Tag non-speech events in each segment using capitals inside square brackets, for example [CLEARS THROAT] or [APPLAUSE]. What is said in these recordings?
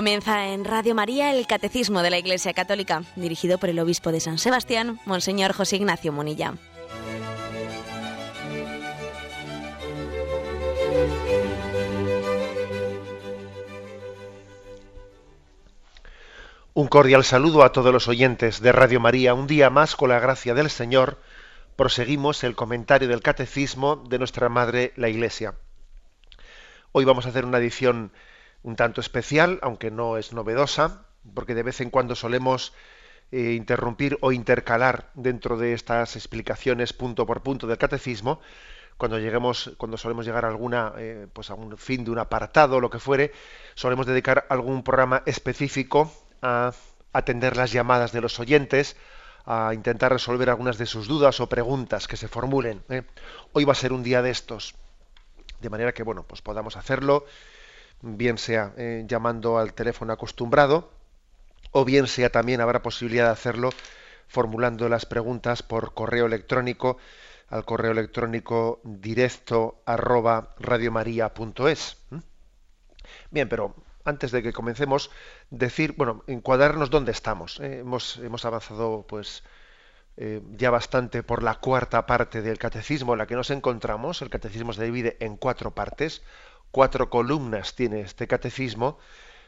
Comienza en Radio María el Catecismo de la Iglesia Católica, dirigido por el obispo de San Sebastián, Monseñor José Ignacio Munilla. Un cordial saludo a todos los oyentes de Radio María. Un día más, con la gracia del Señor, proseguimos el comentario del Catecismo de nuestra Madre, la Iglesia. Hoy vamos a hacer una edición un tanto especial, aunque no es novedosa, porque de vez en cuando solemos eh, interrumpir o intercalar dentro de estas explicaciones punto por punto del catecismo, cuando lleguemos, cuando solemos llegar a alguna, eh, pues a un fin de un apartado, lo que fuere, solemos dedicar algún programa específico a atender las llamadas de los oyentes, a intentar resolver algunas de sus dudas o preguntas que se formulen. ¿eh? Hoy va a ser un día de estos, de manera que bueno, pues podamos hacerlo bien sea eh, llamando al teléfono acostumbrado, o bien sea también habrá posibilidad de hacerlo formulando las preguntas por correo electrónico al correo electrónico directo arroba radiomaria.es. Bien, pero antes de que comencemos, decir, bueno, encuadrarnos dónde estamos. ¿eh? hemos, hemos avanzado, pues, eh, ya bastante por la cuarta parte del catecismo en la que nos encontramos. El catecismo se divide en cuatro partes cuatro columnas tiene este catecismo.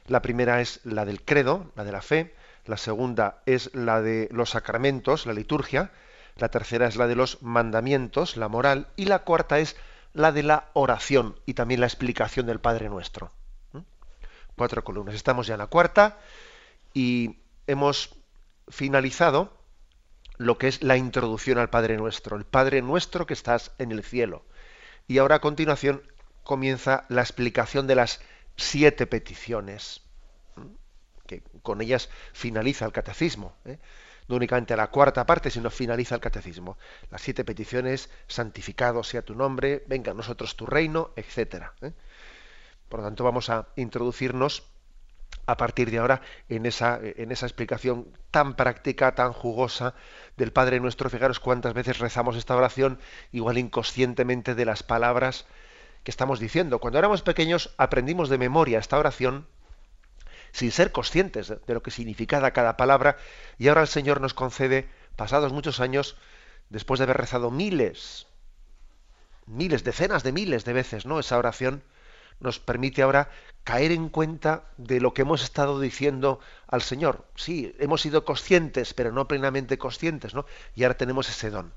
La primera es la del credo, la de la fe. La segunda es la de los sacramentos, la liturgia. La tercera es la de los mandamientos, la moral. Y la cuarta es la de la oración y también la explicación del Padre Nuestro. ¿Mm? Cuatro columnas. Estamos ya en la cuarta y hemos finalizado lo que es la introducción al Padre Nuestro. El Padre Nuestro que estás en el cielo. Y ahora a continuación comienza la explicación de las siete peticiones, que con ellas finaliza el catecismo. ¿eh? No únicamente la cuarta parte, sino finaliza el catecismo. Las siete peticiones, santificado sea tu nombre, venga a nosotros tu reino, etc. ¿eh? Por lo tanto, vamos a introducirnos a partir de ahora en esa, en esa explicación tan práctica, tan jugosa del Padre Nuestro. Fijaros cuántas veces rezamos esta oración, igual inconscientemente de las palabras que estamos diciendo. Cuando éramos pequeños aprendimos de memoria esta oración sin ser conscientes de lo que significaba cada palabra y ahora el Señor nos concede, pasados muchos años, después de haber rezado miles, miles, decenas de miles de veces, ¿no? Esa oración nos permite ahora caer en cuenta de lo que hemos estado diciendo al Señor. Sí, hemos sido conscientes, pero no plenamente conscientes, ¿no? Y ahora tenemos ese don.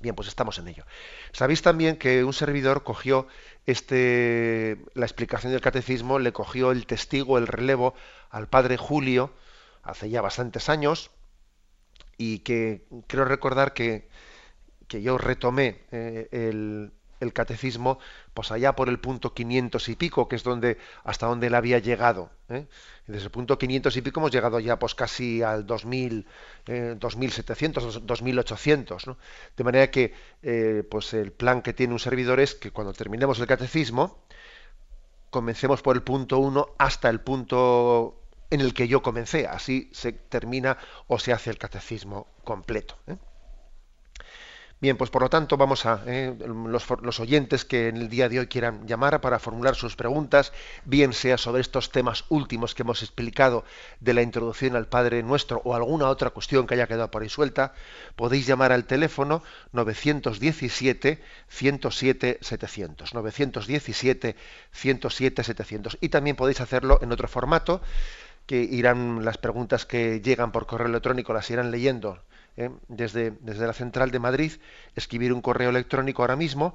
Bien, pues estamos en ello. Sabéis también que un servidor cogió este, la explicación del catecismo, le cogió el testigo, el relevo al padre Julio hace ya bastantes años y que creo recordar que, que yo retomé eh, el, el catecismo, pues allá por el punto 500 y pico, que es donde hasta donde él había llegado. ¿eh? Desde el punto 500 y pico hemos llegado ya pues casi al 2000, eh, 2700, 2800. ¿no? De manera que eh, pues el plan que tiene un servidor es que cuando terminemos el catecismo, comencemos por el punto 1 hasta el punto en el que yo comencé. Así se termina o se hace el catecismo completo. ¿eh? Bien, pues por lo tanto vamos a eh, los, oyentes que en el día de hoy quieran llamar para formular sus preguntas, bien sea sobre estos temas últimos que hemos explicado de la introducción al Padre Nuestro o alguna otra cuestión que haya quedado por ahí suelta, podéis llamar al teléfono 917 107 700, 917 107 700 y también podéis hacerlo en otro formato que irán las preguntas que llegan por correo electrónico las irán leyendo ¿eh? desde, la central de Madrid, escribir un correo electrónico ahora mismo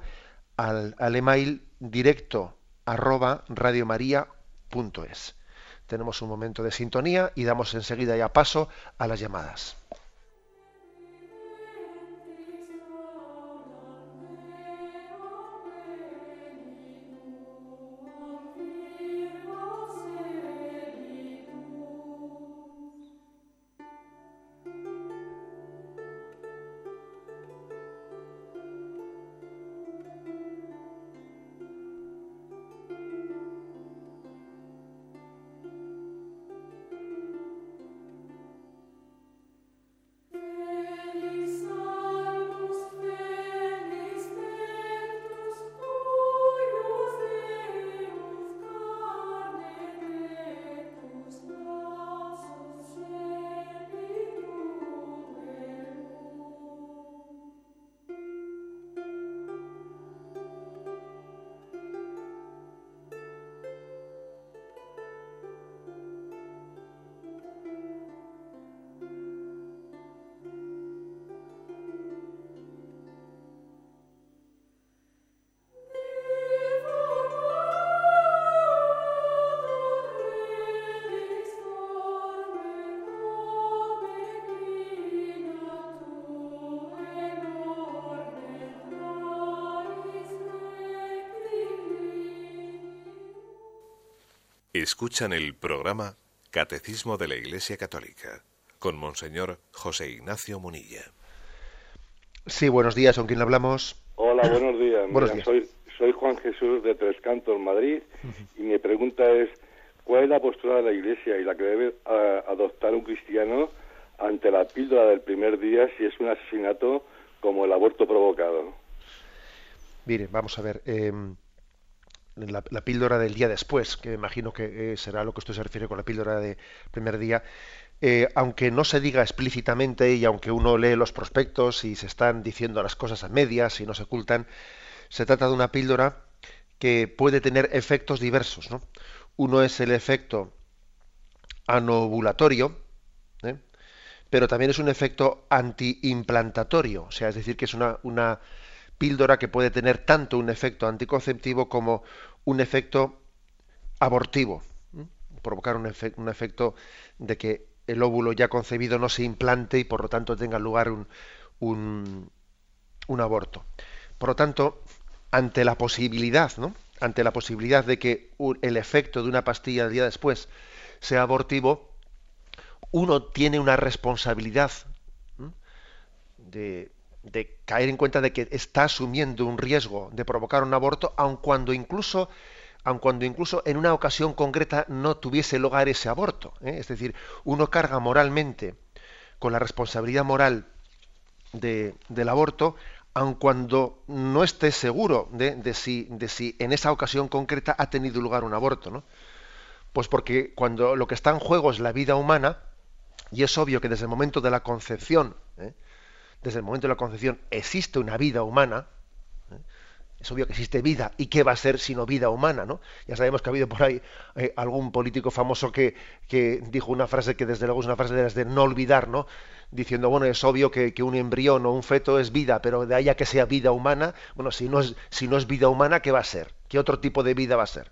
al, al email directo arroba radiomaria.es. Tenemos un momento de sintonía y damos enseguida ya paso a las llamadas. Escuchan el programa Catecismo de la Iglesia Católica con Monseñor José Ignacio Munilla. Sí, buenos días, ¿con quién hablamos? Hola, buenos días. [CLEARS THROAT] buenos días. Soy, soy Juan Jesús de Tres Cantos, Madrid, y mi pregunta es, ¿cuál es la postura de la Iglesia y la que debe adoptar un cristiano ante la píldora del primer día si es un asesinato como el aborto provocado? Mire, vamos a ver. Em, la, píldora del día después, que imagino que eh, será lo que usted se refiere con la píldora de primer día, eh, aunque no se diga explícitamente y aunque uno lee los prospectos y se están diciendo las cosas a medias y no se ocultan, se trata de una píldora que puede tener efectos diversos. Uno es el efecto anovulatorio, ¿eh? pero también es un efecto antiimplantatorio, o sea, es decir, que es una, una píldora que puede tener tanto un efecto anticonceptivo como un efecto abortivo, provocar un, efecto de que el óvulo ya concebido no se implante y por lo tanto tenga lugar un, un, un aborto. Por lo tanto, ante la posibilidad, ¿no? ante la posibilidad de que el efecto de una pastilla el día después sea abortivo, uno tiene una responsabilidad de, de caer en cuenta de que está asumiendo un riesgo de provocar un aborto, aun cuando incluso, aun cuando incluso en una ocasión concreta no tuviese lugar ese aborto. ¿eh? Es decir, uno carga moralmente con la responsabilidad moral de, del aborto, aun cuando no esté seguro de, de, si, de si en esa ocasión concreta ha tenido lugar un aborto. ¿no? Pues porque cuando lo que está en juego es la vida humana, y es obvio que desde el momento de la concepción, ¿eh? Desde el momento de la concepción existe una vida humana, ¿eh? es obvio que existe vida, ¿y qué va a ser sino vida humana? ¿no? Ya sabemos que ha habido por ahí eh, algún político famoso que, que, dijo una frase que desde luego es una frase de las de no olvidar, ¿no? diciendo, bueno, es obvio que, que, un embrión o un feto es vida, pero de ahí a que sea vida humana, bueno, si no, es, si no es vida humana, ¿qué va a ser? ¿Qué otro tipo de vida va a ser?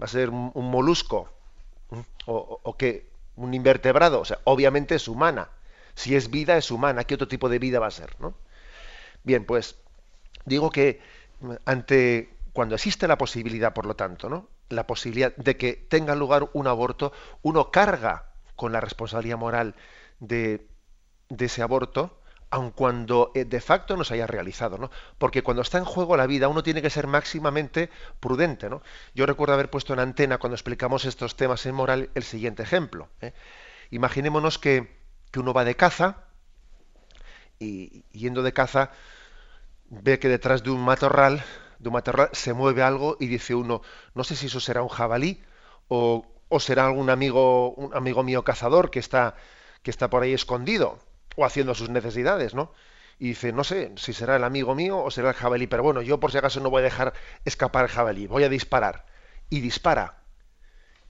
¿Va a ser un, molusco? ¿O, o, o qué? ¿Un invertebrado? O sea, obviamente es humana si es vida, es humana. ¿Qué otro tipo de vida va a ser? ¿no? Bien, pues digo que ante cuando existe la posibilidad, por lo tanto, ¿no? la posibilidad de que tenga lugar un aborto, uno carga con la responsabilidad moral de, de ese aborto, aun cuando eh, de facto no se haya realizado, ¿no? Porque cuando está en juego la vida, uno tiene que ser máximamente prudente, ¿no? Yo recuerdo haber puesto en antena cuando explicamos estos temas en moral el siguiente ejemplo. ¿eh? Imaginémonos que que uno va de caza y yendo de caza ve que detrás de un matorral, de un matorral se mueve algo y dice uno, no sé si eso será un jabalí o, o será algún amigo, un amigo mío cazador que está, que está por ahí escondido o haciendo sus necesidades, ¿no? Y dice, no sé si será el amigo mío o será el jabalí, pero bueno, yo por si acaso no voy a dejar escapar el jabalí, voy a disparar. Y dispara.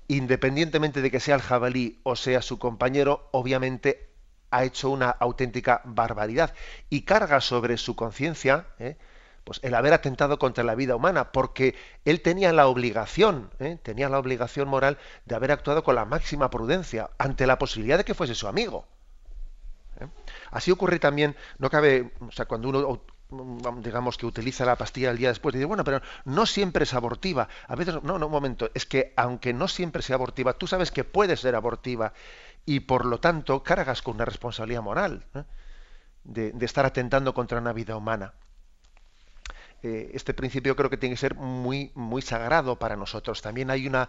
Independientemente de que sea el jabalí o sea su compañero, obviamente ha hecho una auténtica barbaridad y carga sobre su conciencia ¿eh? pues el haber atentado contra la vida humana, porque él tenía la obligación, ¿eh? tenía la obligación moral de haber actuado con la máxima prudencia ante la posibilidad de que fuese su amigo. ¿eh? Así ocurre también, no cabe, o sea, cuando uno digamos que utiliza la pastilla el día después, dice, bueno, pero no siempre es abortiva. A veces, no, no, un momento, es que aunque no siempre sea abortiva, tú sabes que puede ser abortiva y por lo tanto cargas con una responsabilidad moral ¿eh? de, estar atentando contra una vida humana. Eh, este principio creo que tiene que ser muy, muy sagrado para nosotros. También hay una,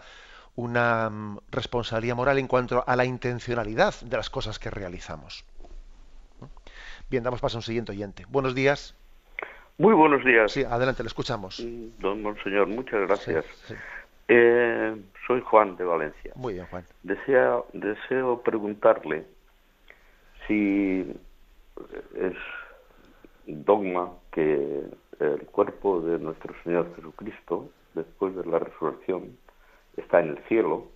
una mm, responsabilidad moral en cuanto a la intencionalidad de las cosas que realizamos. Bien, damos paso a un siguiente oyente. Buenos días. Muy buenos días. Sí, adelante, le escuchamos. Don Monseñor, muchas gracias. Eh, soy Juan de Valencia. Muy bien, Juan. deseo preguntarle si es dogma que el cuerpo de nuestro Señor Jesucristo, después de la resurrección, está en el cielo,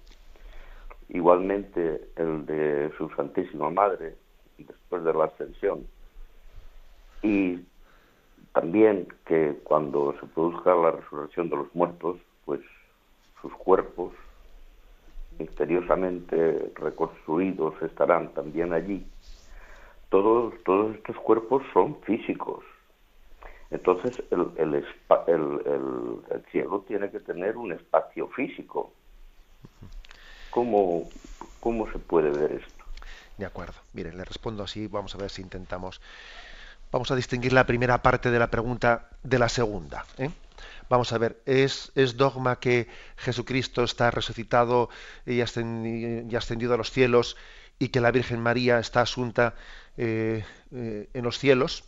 igualmente el de su Santísima Madre, después de la ascensión, y también que cuando se produzca la resurrección de los muertos, pues sus cuerpos misteriosamente reconstruidos estarán también allí. Todos, todos estos cuerpos son físicos. Entonces el, el, el, el cielo tiene que tener un espacio físico. ¿cómo, ¿cómo se puede ver esto? De acuerdo. Mire, le respondo así, vamos a ver si intentamos. Vamos a distinguir la primera parte de la pregunta de la segunda. ¿eh? Vamos a ver, ¿es, ¿es, dogma que Jesucristo está resucitado y ascendido a los cielos y que la Virgen María está asunta eh, eh, en los cielos?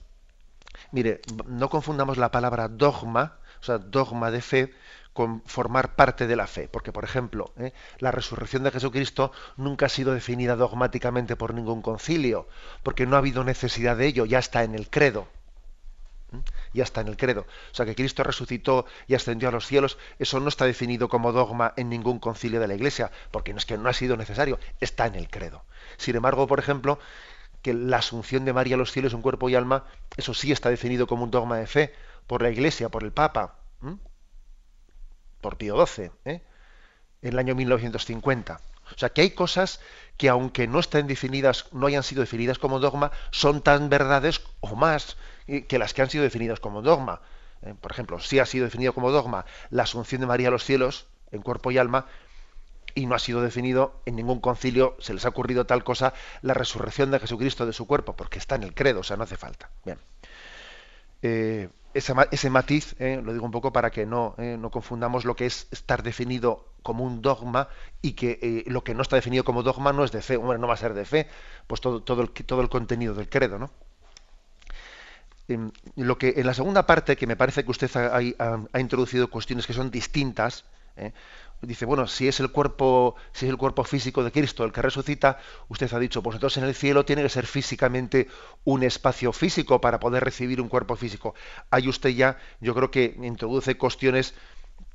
Mire, no confundamos la palabra dogma, o sea, dogma de fe, con formar parte de la fe. Porque, por ejemplo, ¿eh? la resurrección de Jesucristo nunca ha sido definida dogmáticamente por ningún concilio, porque no ha habido necesidad de ello, ya está en el credo. Ya está en el credo. O sea, que Cristo resucitó y ascendió a los cielos, eso no está definido como dogma en ningún concilio de la Iglesia, porque no es que no ha sido necesario, está en el credo. Sin embargo, por ejemplo, que la asunción de María a los cielos en cuerpo y alma, eso sí está definido como un dogma de fe por la Iglesia, por el Papa por Pío XII, ¿eh? en el año 1950. O sea que hay cosas que aunque no estén definidas, no hayan sido definidas como dogma, son tan verdades o más que las que han sido definidas como dogma. ¿eh? Por ejemplo, si ha sido definido como dogma la asunción de María a los cielos en cuerpo y alma, y no ha sido definido en ningún concilio, se les ha ocurrido tal cosa, la resurrección de Jesucristo de su cuerpo, porque está en el credo, o sea, no hace falta. Bien. Eh, ese, matiz, eh, lo digo un poco para que no, eh, no, confundamos lo que es estar definido como un dogma y que lo que no está definido como dogma no es de fe, bueno, no va a ser de fe, pues todo, todo, el, todo el contenido del credo, ¿no? En, lo que, en la segunda parte, que me parece que usted ha, introducido cuestiones que son distintas, dice, bueno, si es el cuerpo, si es el cuerpo físico de Cristo el que resucita, usted ha dicho, pues entonces en el cielo tiene que ser físicamente un espacio físico para poder recibir un cuerpo físico. Ahí usted ya, yo creo que introduce cuestiones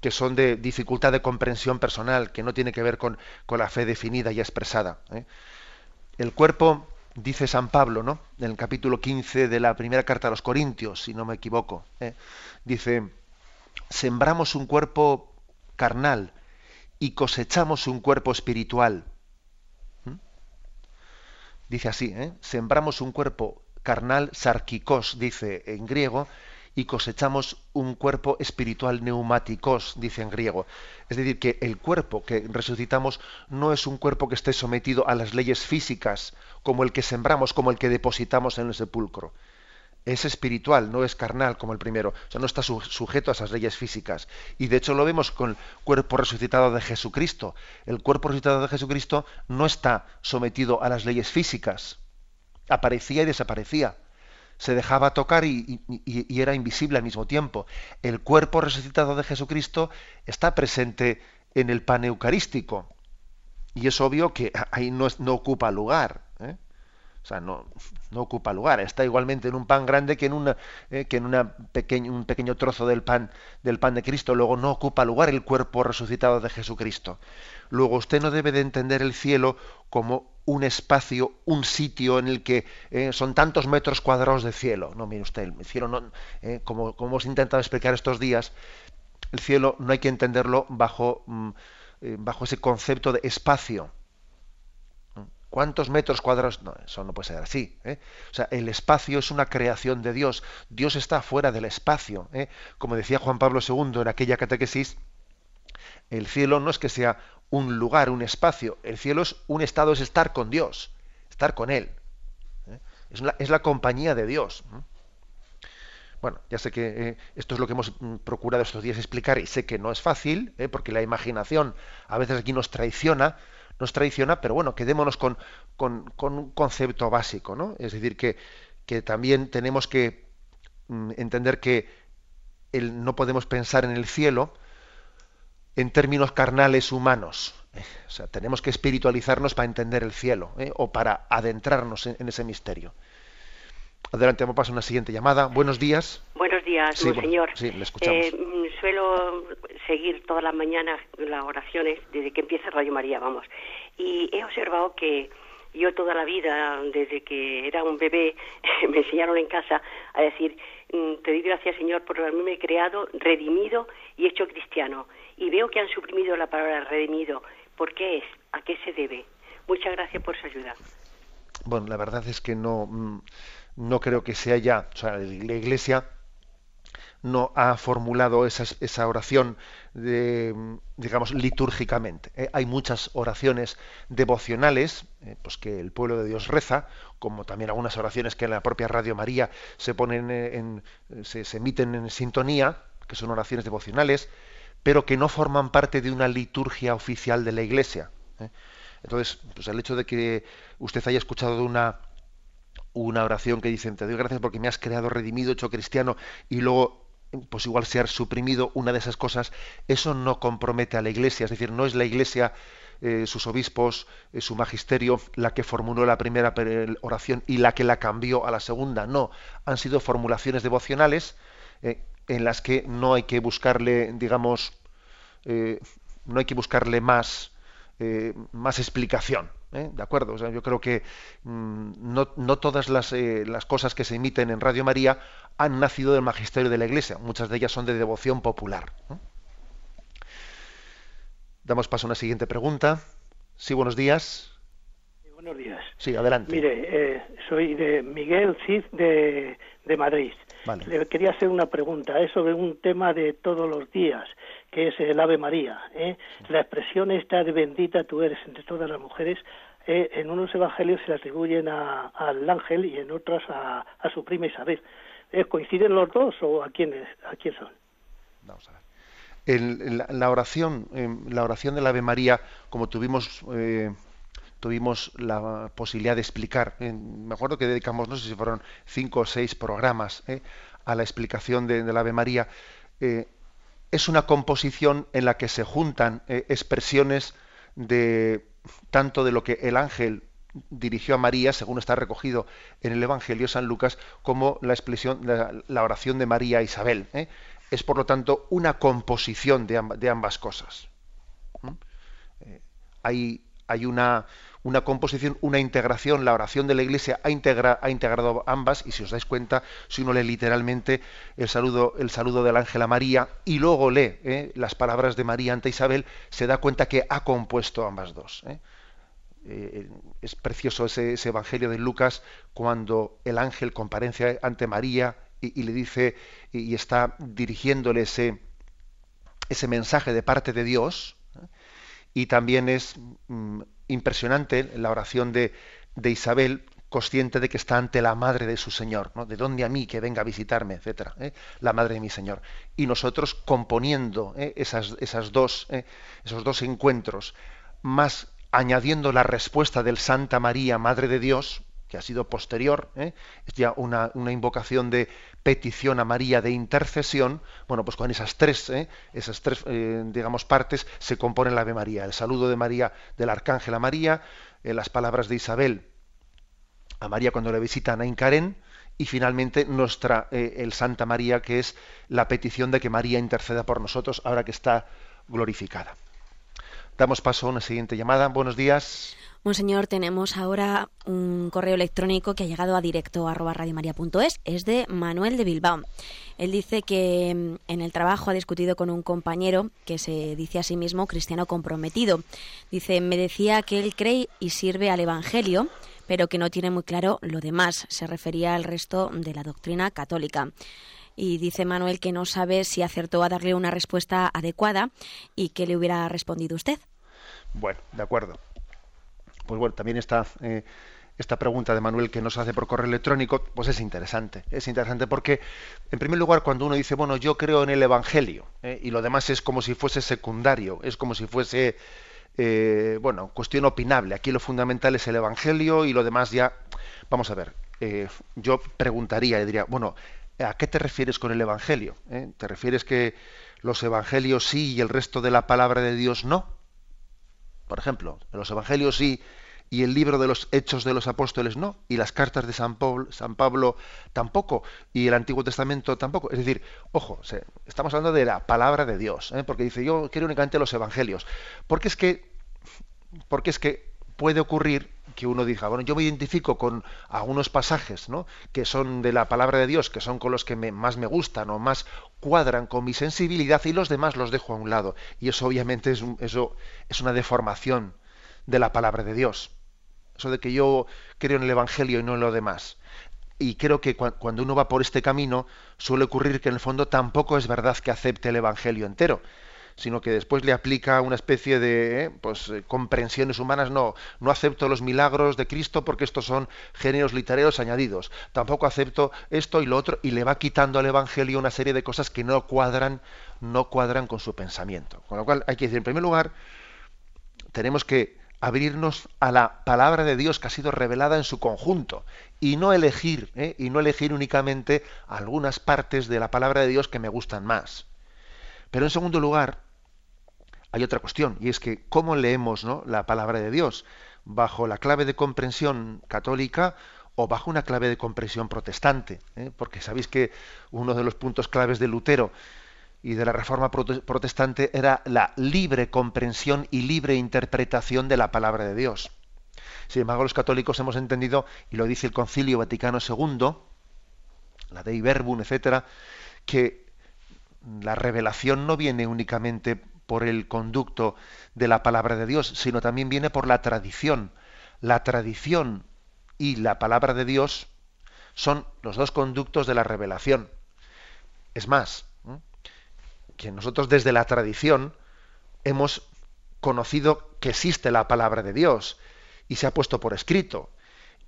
que son de dificultad de comprensión personal, que no tiene que ver con, con la fe definida y expresada. ¿eh? El cuerpo, dice San Pablo, ¿no? En el capítulo 15 de la primera carta a los Corintios, si no me equivoco, ¿eh? dice, sembramos un cuerpo carnal, y cosechamos un cuerpo espiritual. ¿Mm? Dice así, ¿eh? sembramos un cuerpo carnal, sarkikos, dice en griego, y cosechamos un cuerpo espiritual neumáticos, dice en griego. Es decir, que el cuerpo que resucitamos no es un cuerpo que esté sometido a las leyes físicas, como el que sembramos, como el que depositamos en el sepulcro es espiritual, no es carnal como el primero. O sea, no está sujeto a esas leyes físicas. Y de hecho lo vemos con el cuerpo resucitado de Jesucristo. El cuerpo resucitado de Jesucristo no está sometido a las leyes físicas. Aparecía y desaparecía. Se dejaba tocar y, era invisible al mismo tiempo. El cuerpo resucitado de Jesucristo está presente en el pan eucarístico. Y es obvio que ahí no, ocupa lugar. ¿eh? O sea, no, no, ocupa lugar. Está igualmente en un pan grande que en, una, eh, que en un pequeño trozo del pan, del pan de Cristo. Luego no ocupa lugar el cuerpo resucitado de Jesucristo. Luego usted no debe de entender el cielo como un espacio, un sitio en el que eh, son tantos metros cuadrados de cielo. No, mire usted, el cielo no, eh, como, hemos intentado explicar estos días, el cielo no hay que entenderlo bajo, mm, bajo ese concepto de espacio ¿Cuántos metros cuadrados? No, eso no puede ser así. ¿eh? O sea, el espacio es una creación de Dios. Dios está fuera del espacio. ¿eh? Como decía Juan Pablo II en aquella catequesis, el cielo no es que sea un lugar, un espacio. El cielo es un estado, es estar con Dios, estar con Él. ¿eh? Es, la, compañía de Dios. Bueno, ya sé que esto es lo que hemos mm, procurado estos días explicar y sé que no es fácil, porque la imaginación a veces aquí nos traiciona nos traiciona, pero bueno, quedémonos con, un concepto básico, ¿no? Es decir, que, también tenemos que mm, entender que no podemos pensar en el cielo en términos carnales humanos. O sea, tenemos que espiritualizarnos para entender el cielo ¿eh? o para adentrarnos en, ese misterio. Adelante, vamos a pasar a una siguiente llamada. Buenos días. Buenos días, señor. sí, le escuchamos. Eh, suelo seguir todas las mañanas las oraciones desde que empieza Radio María, vamos. Y he observado que yo toda la vida, desde que era un bebé, [LAUGHS] me enseñaron en casa a decir, mm, te doy gracias Señor por haberme creado, redimido y hecho cristiano. Y veo que han suprimido la palabra redimido. ¿Por qué es? ¿A qué se debe? Muchas gracias por su ayuda. Bueno, la verdad es que no, mm, no creo que sea ya, o sea, la Iglesia no ha formulado esa, oración, digamos, litúrgicamente. ¿eh? Hay muchas oraciones devocionales, eh, pues que el pueblo de Dios reza, como también algunas oraciones que en la propia Radio María se ponen en, se, emiten en sintonía, que son oraciones devocionales, pero que no forman parte de una liturgia oficial de la Iglesia. ¿eh? Entonces, pues el hecho de que usted haya escuchado una una oración que dice, te doy gracias porque me has creado redimido, hecho cristiano, y luego pues igual se ha suprimido una de esas cosas, eso no compromete a la Iglesia, es decir, no es la Iglesia, eh, sus obispos, eh, su magisterio, la que formuló la primera oración y la que la cambió a la segunda, no, han sido formulaciones devocionales en las que no hay que buscarle, digamos, no hay que buscarle más, más explicación. ¿De acuerdo? O sea, yo creo que mm, no, no, todas las, las, cosas que se emiten en Radio María han nacido del magisterio de la Iglesia. Muchas de ellas son de devoción popular. Damos paso a una siguiente pregunta. Sí, buenos días. buenos días. Sí, adelante. Mire, eh, soy de Miguel Cid de, de Madrid. Le quería hacer una pregunta. Es sobre un tema de todos los días, que es el Ave María. ¿eh? La expresión esta de bendita tú eres entre todas las mujeres eh, en unos evangelios se le atribuyen al ángel y en otros a, a su prima Isabel. Eh, ¿Coinciden los dos o a quiénes a quién son? Vamos a ver. En, la, oración, la oración del Ave María, como tuvimos eh, tuvimos la posibilidad de explicar, me acuerdo que dedicamos, no sé si fueron cinco o seis programas eh, a la explicación de, del Ave María, es una composición en la que se juntan expresiones de tanto de lo que el ángel dirigió a María, según está recogido en el Evangelio de San Lucas, como la expresión, la, oración de María a Isabel. ¿eh? Es por lo tanto una composición de, ambas cosas. Eh, hay, hay una, una, composición, una integración, la oración de la Iglesia ha, ha, integrado ambas, y si os dais cuenta, si uno lee literalmente el saludo, el saludo del ángel a María y luego lee ¿eh? las palabras de María ante Isabel, se da cuenta que ha compuesto ambas dos. Eh, es precioso ese, Evangelio de Lucas cuando el ángel comparece ante María y, le dice y, está dirigiéndole ese, ese mensaje de parte de Dios. ¿Eh? Y también es mm, impresionante la oración de, de, Isabel, consciente de que está ante la madre de su Señor, ¿no? de dónde a mí que venga a visitarme, etcétera, ¿eh? la madre de mi Señor. Y nosotros componiendo esas, esas dos, esos dos encuentros, más añadiendo la respuesta del Santa María, Madre de Dios, que ha sido posterior, ¿eh? es ya una, invocación de petición a María de intercesión, bueno, pues con esas tres, ¿eh? esas tres, eh, digamos, partes se compone la Ave María, el saludo de María, del Arcángel a María, las palabras de Isabel a María cuando le visitan a Incarén, y finalmente nuestra, el Santa María, que es la petición de que María interceda por nosotros ahora que está glorificada. Damos paso a una siguiente llamada. Buenos días. Monseñor, tenemos ahora un correo electrónico que ha llegado a directo. Es de Manuel de Bilbao. Él dice que mm, en el trabajo ha discutido con un compañero que se dice a sí mismo cristiano comprometido. Dice, me decía que él cree y sirve al Evangelio, pero que no tiene muy claro lo demás. Se refería al resto de la doctrina católica y dice Manuel que no sabe si acertó a darle una respuesta adecuada y que le hubiera respondido usted. Bueno, de acuerdo. Pues bueno, también está eh, esta pregunta de Manuel que nos hace por correo electrónico, pues es interesante. Es interesante porque, en primer lugar, cuando uno dice, bueno, yo creo en el Evangelio, eh, y lo demás es como si fuese secundario, es como si fuese, eh, bueno, cuestión opinable. Aquí lo fundamental es el Evangelio y lo demás ya, vamos a ver, yo preguntaría, y diría, bueno, ¿A qué te refieres con el Evangelio? ¿Eh? ¿Te refieres que los Evangelios sí y el resto de la palabra de Dios no? Por ejemplo, los Evangelios sí y el libro de los Hechos de los Apóstoles no, y las cartas de San Pablo, tampoco, y el Antiguo Testamento tampoco. Es decir, ojo, estamos hablando de la palabra de Dios, ¿eh? porque dice yo quiero únicamente los Evangelios. Porque es que, porque es que puede ocurrir que uno diga, bueno, yo me identifico con algunos pasajes ¿no? que son de la palabra de Dios, que son con los que más me gustan o más cuadran con mi sensibilidad y los demás los dejo a un lado. Y eso obviamente es, eso es una deformación de la palabra de Dios. Eso de que yo creo en el Evangelio y no en lo demás. y creo que cuando uno va por este camino suele ocurrir que en el fondo tampoco es verdad que acepte el Evangelio entero, sino que después le aplica una especie de eh, pues, eh, comprensiones humanas. No, no acepto los milagros de Cristo porque estos son géneros literarios añadidos. Tampoco acepto esto y lo otro y le va quitando al Evangelio una serie de cosas que no cuadran, no cuadran con su pensamiento. Con lo cual hay que decir, en primer lugar, tenemos que abrirnos a la palabra de Dios que ha sido revelada en su conjunto y no elegir ¿eh? y no elegir únicamente algunas partes de la palabra de Dios que me gustan más. Pero en segundo lugar, hay otra cuestión y es que cómo leemos ¿no? la palabra de Dios bajo la clave de comprensión católica o bajo una clave de comprensión protestante, ¿eh? porque sabéis que uno de los puntos claves de Lutero y de la Reforma Protestante era la libre comprensión y libre interpretación de la palabra de Dios. Sin embargo, los católicos hemos entendido, y lo dice el Concilio Vaticano II, la Dei Verbum, etcétera, que la revelación no viene únicamente por el conducto de la palabra de Dios, sino también viene por la tradición. La tradición y la palabra de Dios son los dos conductos de la revelación. Es más, que nosotros desde la tradición hemos conocido que existe la palabra de Dios y se ha puesto por escrito.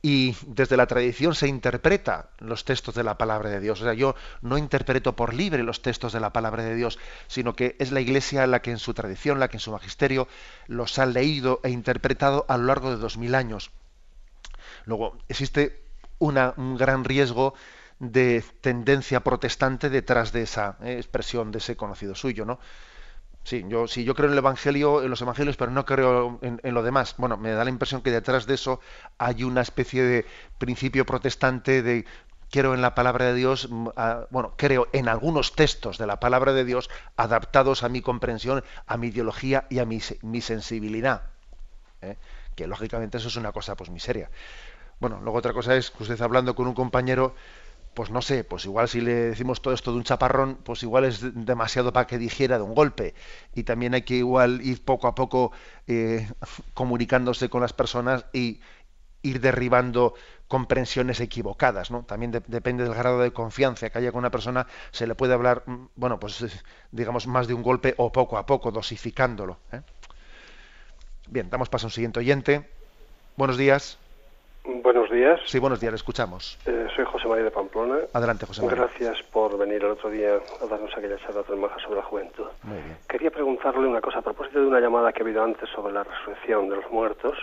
Y desde la tradición se interpreta los textos de la palabra de Dios. O sea, yo no interpreto por libre los textos de la palabra de Dios, sino que es la Iglesia la que en su tradición, la que en su magisterio los ha leído e interpretado a lo largo de dos mil años. Luego, existe un gran riesgo de tendencia protestante detrás de esa eh, expresión de ese conocido suyo, ¿no? Sí, yo, sí, yo creo en el Evangelio, en los Evangelios, pero no creo en, lo demás. Bueno, me da la impresión que detrás de eso hay una especie de principio protestante de quiero en la palabra de Dios, bueno, creo en algunos textos de la palabra de Dios adaptados a mi comprensión, a mi ideología y a mi, sensibilidad. ¿eh? Que lógicamente eso es una cosa pues miseria. Bueno, luego otra cosa es que usted hablando con un compañero pues no sé, pues igual si le decimos todo esto de un chaparrón, pues igual es demasiado para que dijera de un golpe. Y también hay que igual ir poco a poco eh, comunicándose con las personas y ir derribando comprensiones equivocadas, ¿no? También depende del grado de confianza que haya con una persona, se le puede hablar, mm, bueno, pues digamos más de un golpe o poco a poco, dosificándolo. ¿eh? Bien, damos paso a un siguiente oyente. Buenos días. Buenos días. Sí, buenos días, le escuchamos. Eh, soy José María de Pamplona. Adelante, José María. Gracias por venir el otro día a darnos aquella charla tan maja sobre la juventud. Muy bien. Quería preguntarle una cosa a propósito de una llamada que ha habido antes sobre la resurrección de los muertos.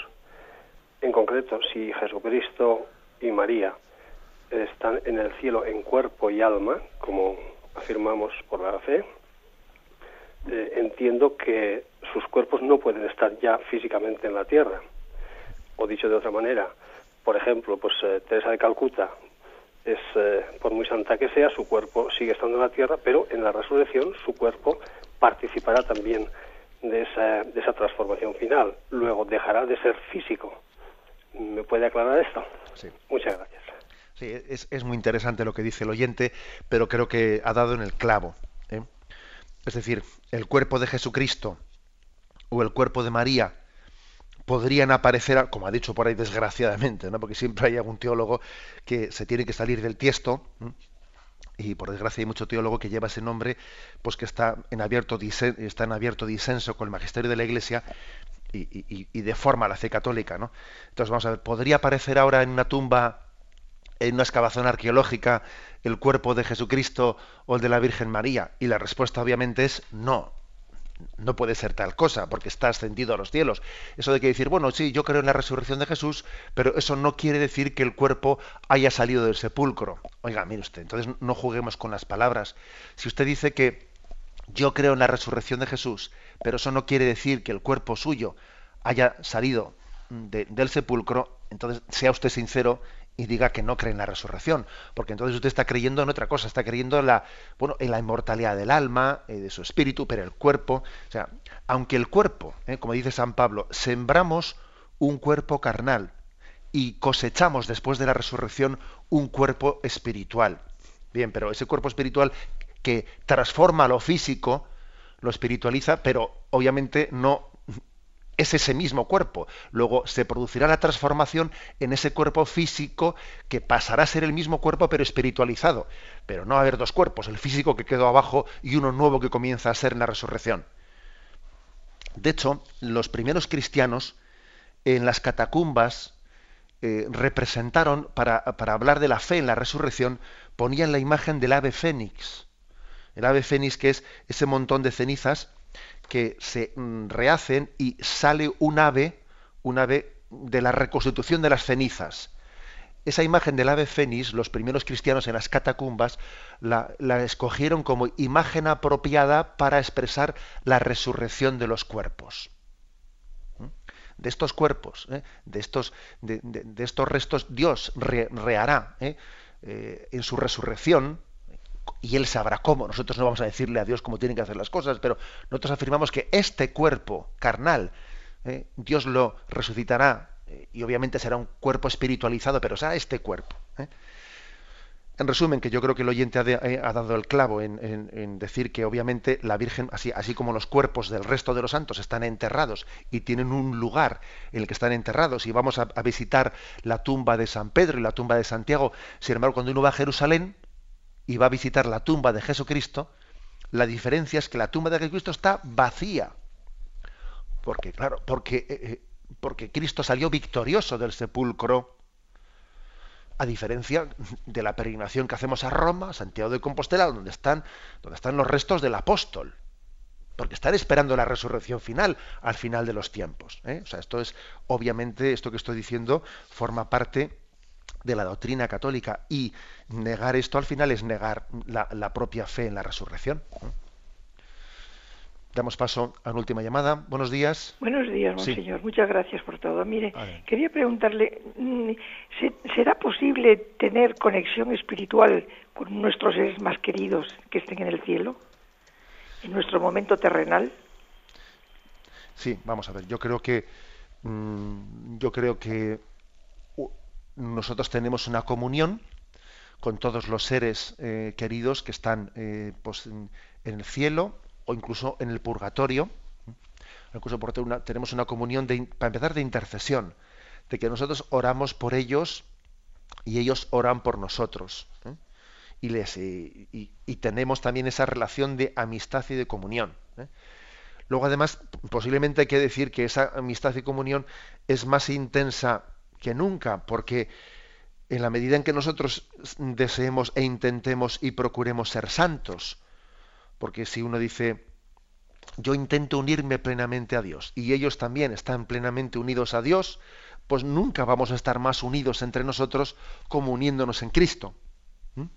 En concreto, si Jesucristo y María están en el cielo en cuerpo y alma, como afirmamos por la fe, eh, entiendo que sus cuerpos no pueden estar ya físicamente en la tierra. O dicho de otra manera, por ejemplo, pues eh, Teresa de Calcuta es, eh, por muy santa que sea, su cuerpo sigue estando en la tierra, pero en la resurrección su cuerpo participará también de esa, de esa transformación final. Luego dejará de ser físico. ¿Me puede aclarar esto? Sí. Muchas gracias. Sí, es, es, muy interesante lo que dice el oyente, pero creo que ha dado en el clavo. ¿eh? Es decir, el cuerpo de Jesucristo o el cuerpo de María podrían aparecer, como ha dicho por ahí desgraciadamente, ¿no? porque siempre hay algún teólogo que se tiene que salir del tiesto, y por desgracia hay mucho teólogo que lleva ese nombre, pues que está en abierto, está en abierto disenso con el magisterio de la Iglesia y, y, deforma la fe católica. ¿no? Entonces vamos a ver, ¿podría aparecer ahora en una tumba, en una excavación arqueológica, el cuerpo de Jesucristo o el de la Virgen María? Y la respuesta obviamente es no, no puede ser tal cosa, porque está ascendido a los cielos. Eso de que decir, bueno, sí, yo creo en la resurrección de Jesús, pero eso no quiere decir que el cuerpo haya salido del sepulcro. Oiga, mire usted, entonces no juguemos con las palabras. Si usted dice que yo creo en la resurrección de Jesús, pero eso no quiere decir que el cuerpo suyo haya salido del sepulcro, entonces sea usted sincero y diga que no cree en la resurrección, porque entonces usted está creyendo en otra cosa, está creyendo en la, bueno, en la inmortalidad del alma, eh, de su espíritu, pero el cuerpo, o sea, aunque el cuerpo, eh, como dice San Pablo, sembramos un cuerpo carnal y cosechamos después de la resurrección un cuerpo espiritual. Bien, pero ese cuerpo espiritual que transforma lo físico, lo espiritualiza, pero obviamente no es ese mismo cuerpo. Luego se producirá la transformación en ese cuerpo físico que pasará a ser el mismo cuerpo pero espiritualizado. Pero no va a haber dos cuerpos, el físico que quedó abajo y uno nuevo que comienza a ser en la resurrección. De hecho, los primeros cristianos en las catacumbas eh, representaron, para, para hablar de la fe en la resurrección, ponían la imagen del ave fénix. El ave fénix que es ese montón de cenizas que se mm, rehacen y sale un ave, un ave de la reconstitución de las cenizas. Esa imagen del ave fénix, los primeros cristianos en las catacumbas la, escogieron como imagen apropiada para expresar la resurrección de los cuerpos. ¿Mm? De estos cuerpos, ¿eh? de, estos, de, estos restos, Dios rehará ¿eh? Eh, en su resurrección, y él sabrá cómo. Nosotros no vamos a decirle a Dios cómo tienen que hacer las cosas, pero nosotros afirmamos que este cuerpo carnal, ¿eh? Dios lo resucitará eh, y obviamente será un cuerpo espiritualizado, pero será este cuerpo. ¿eh? En resumen, que yo creo que el oyente ha, dado el clavo en, decir que obviamente la Virgen, así, así como los cuerpos del resto de los santos están enterrados y tienen un lugar en el que están enterrados, y vamos a, a visitar la tumba de San Pedro y la tumba de Santiago, sin embargo, cuando uno va a Jerusalén, y va a visitar la tumba de Jesucristo, la diferencia es que la tumba de Jesucristo está vacía. Porque, claro, porque, eh, eh, porque Cristo salió victorioso del sepulcro, a diferencia de la peregrinación que hacemos a Roma, Santiago de Compostela, donde están, donde están los restos del apóstol. Porque están esperando la resurrección final, al final de los tiempos. ¿eh? O sea, esto es, obviamente, esto que estoy diciendo forma parte de la doctrina católica y negar esto al final es negar la, propia fe en la resurrección. Damos paso a una última llamada. Buenos días. Buenos días, monseñor. Muchas gracias por todo. Mire, quería preguntarle, mm, ¿será posible tener conexión espiritual con nuestros seres más queridos que estén en el cielo? En nuestro momento terrenal. Sí, vamos a ver. Yo creo que mm, yo creo que nosotros tenemos una comunión con todos los seres eh, queridos que están eh, pues, en, el cielo o incluso en el purgatorio. Incluso por una, tenemos una comunión, de, para empezar, de intercesión, de que nosotros oramos por ellos y ellos oran por nosotros. ¿eh? Y, les, y, tenemos también esa relación de amistad y de comunión. Luego, además, posiblemente hay que decir que esa amistad y comunión es más intensa que nunca, porque en la medida en que nosotros deseemos e intentemos y procuremos ser santos, porque si uno dice, yo intento unirme plenamente a Dios y ellos también están plenamente unidos a Dios, pues nunca vamos a estar más unidos entre nosotros como uniéndonos en Cristo. ¿Mm?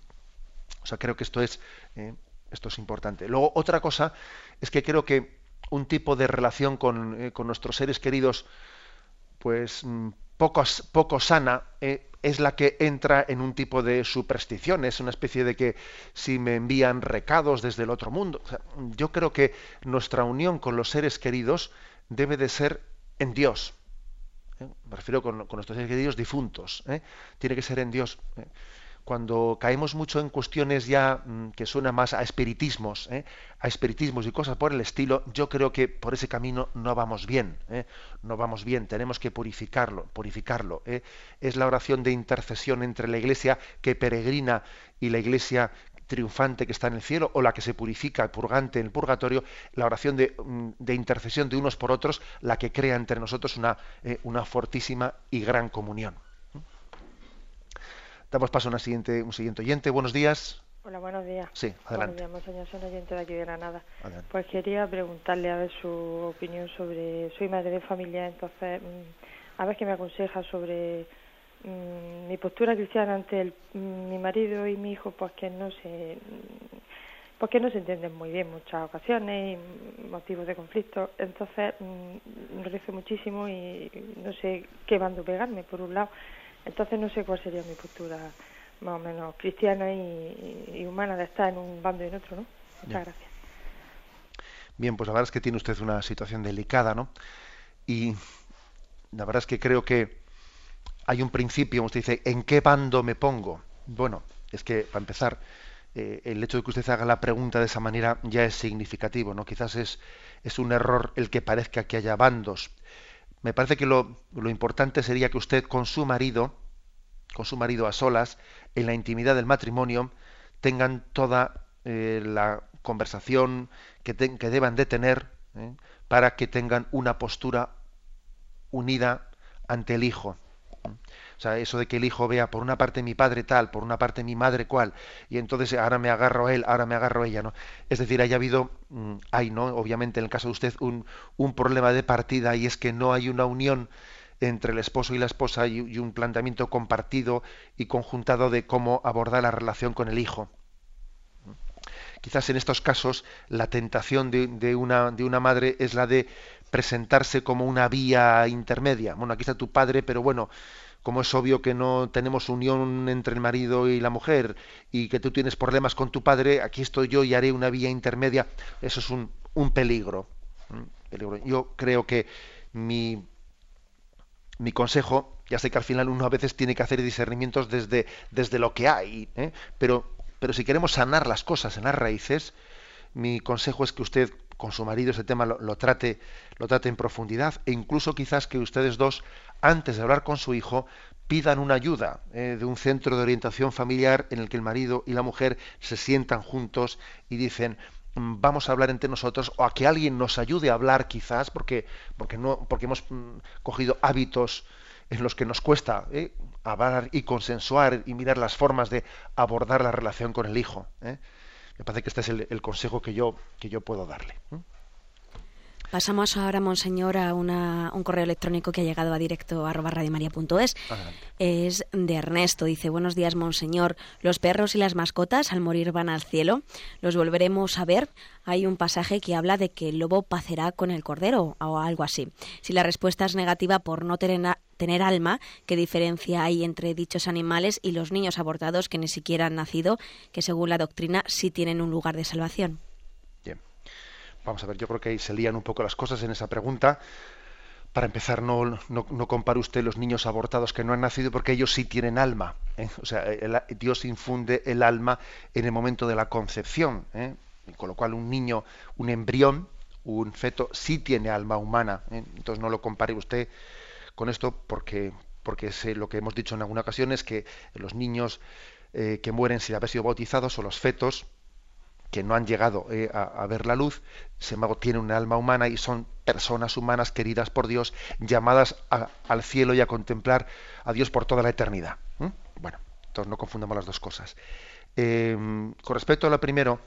O sea, creo que esto es, eh, esto es importante. Luego, otra cosa es que creo que un tipo de relación con, eh, con nuestros seres queridos, pues poco, sana eh, es la que entra en un tipo de superstición, es una especie de que si me envían recados desde el otro mundo. yo creo que nuestra unión con los seres queridos debe de ser en Dios. ¿eh? Me refiero con, con, nuestros seres queridos difuntos. ¿eh? Tiene que ser en Dios cuando caemos mucho en cuestiones ya mm, que suenan más a espiritismos, ¿eh? a espiritismos y cosas por el estilo, yo creo que por ese camino no vamos bien, ¿eh? no vamos bien, tenemos que purificarlo, purificarlo. ¿eh? Es la oración de intercesión entre la iglesia que peregrina y la iglesia triunfante que está en el cielo o la que se purifica, purgante en el purgatorio, la oración de, mm, de intercesión de unos por otros, la que crea entre nosotros una, una fortísima y gran comunión. Damos paso a una siguiente, un siguiente oyente. Buenos días. Hola, buenos días. Sí, adelante. Buenos días, soy oyente de aquí de Granada. Pues quería preguntarle a ver su opinión sobre... Soy madre de familia, entonces mm, a ver qué me aconseja sobre mm, mi postura cristiana ante el, mm, mi marido y mi hijo, pues que no se... Pues que no se entienden muy bien muchas ocasiones y motivos de conflicto. Entonces, rezo muchísimo y no sé qué bando pegarme, por un lado entonces no sé cuál sería mi postura más o menos cristiana y, humana de estar en un bando y en otro, ¿no? Muchas gracias. Bien, pues la verdad es que tiene usted una situación delicada, ¿no? Y la verdad es que creo que hay un principio, usted dice, ¿en qué bando me pongo? Bueno, es que para empezar, eh, el hecho de que usted haga la pregunta de esa manera ya es significativo, ¿no? Quizás es, es un error el que parezca que haya bandos. Me parece que lo, lo importante sería que usted con su marido, con su marido a solas, en la intimidad del matrimonio, tengan toda eh, la conversación que, deban de tener ¿eh? para que tengan una postura unida ante el hijo. O sea, eso de que el hijo vea por una parte mi padre tal, por una parte mi madre cual, y entonces ahora me agarro a él, ahora me agarro a ella, ¿no? Es decir, haya habido, mm, hay, ¿no? Obviamente en el caso de usted, un, un problema de partida y es que no hay una unión entre el esposo y la esposa y, un planteamiento compartido y conjuntado de cómo abordar la relación con el hijo. Quizás en estos casos la tentación de, de, una, de una madre es la de presentarse como una vía intermedia. Bueno, aquí está tu padre, pero bueno, como es obvio que no tenemos unión entre el marido y la mujer y que tú tienes problemas con tu padre, aquí estoy yo y haré una vía intermedia, eso es un, un peligro. Yo creo que mi, mi consejo, ya sé que al final uno a veces tiene que hacer discernimientos desde, desde lo que hay, ¿eh? pero, pero si queremos sanar las cosas en las raíces, mi consejo es que usted con su marido ese tema lo, trate, lo trate en profundidad e incluso quizás que ustedes dos, antes de hablar con su hijo, pidan una ayuda eh, de un centro de orientación familiar en el que el marido y la mujer se sientan juntos y dicen vamos a hablar entre nosotros o a que alguien nos ayude a hablar quizás porque porque no porque hemos mm, cogido hábitos en los que nos cuesta eh, hablar y consensuar y mirar las formas de abordar la relación con el hijo. Eh. Me parece que este es el, consejo que yo, que yo puedo darle. Pasamos ahora, Monseñor, a una, un correo electrónico que ha llegado a directo a radiomaria.es. Es de Ernesto. Dice, buenos días, Monseñor. Los perros y las mascotas al morir van al cielo. Los volveremos a ver. Hay un pasaje que habla de que el lobo pacerá con el cordero o algo así. Si la respuesta es negativa por no tener, tener alma, ¿qué diferencia hay entre dichos animales y los niños abortados que ni siquiera han nacido, que según la doctrina sí tienen un lugar de salvación? Vamos a ver, yo creo que ahí se lían un poco las cosas en esa pregunta. Para empezar, no, no, compare usted los niños abortados que no han nacido porque ellos sí tienen alma. ¿eh? O sea, Dios infunde el alma en el momento de la concepción. ¿eh? Con lo cual, un niño, un embrión, un feto, sí tiene alma humana. ¿eh? Entonces, no lo compare usted con esto porque, porque sé, lo que hemos dicho en alguna ocasión es que los niños que mueren sin haber sido bautizados o los fetos, que no han llegado eh, a, ver la luz, sin embargo tienen un alma humana y son personas humanas queridas por Dios, llamadas al cielo y a contemplar a Dios por toda la eternidad. Bueno, entonces no confundamos las dos cosas. Em, con respecto a lo primero,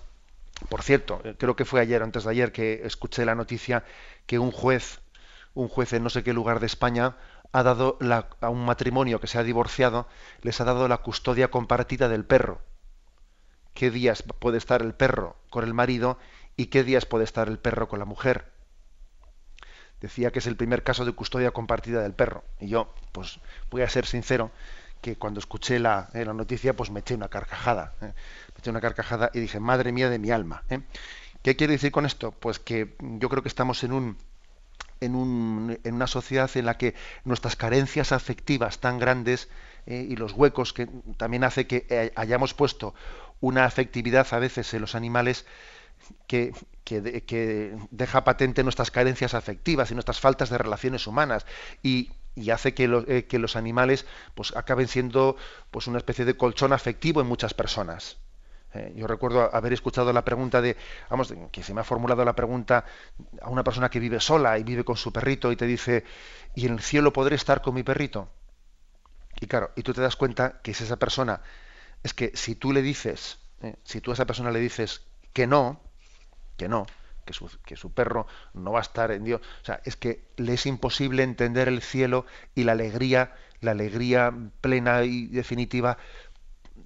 por cierto, eh, creo que fue ayer, antes de ayer, que escuché la noticia que un juez, un juez en no sé qué lugar de España, ha dado a un matrimonio que se ha divorciado, les ha dado la custodia compartida del perro qué días puede estar el perro con el marido y qué días puede estar el perro con la mujer. Decía que es el primer caso de custodia compartida del perro. Y yo, pues voy a ser sincero, que cuando escuché la, eh, noticia, pues me eché una carcajada. Eh. Me eché una carcajada y dije, madre mía de mi alma. Eh". ¿Qué quiere decir con esto? Pues que yo creo que estamos en un, en, un, en una sociedad en la que nuestras carencias afectivas tan grandes y los huecos que también hace que hayamos puesto una afectividad a veces en los animales que, que, deja patente nuestras carencias afectivas y nuestras faltas de relaciones humanas y, hace que, eh, que, los animales pues acaben siendo pues una especie de colchón afectivo en muchas personas. Eh, yo recuerdo haber escuchado la pregunta de, vamos, que se me ha formulado la pregunta a una persona que vive sola y vive con su perrito y te dice, ¿y en el cielo podré estar con mi perrito? Y claro, y tú te das cuenta que es esa persona es que si tú le dices, eh, si tú a esa persona le dices que no, que no, que su, que su perro no va a estar en Dios, o sea, es que le es imposible entender el cielo y la alegría, la alegría plena y definitiva,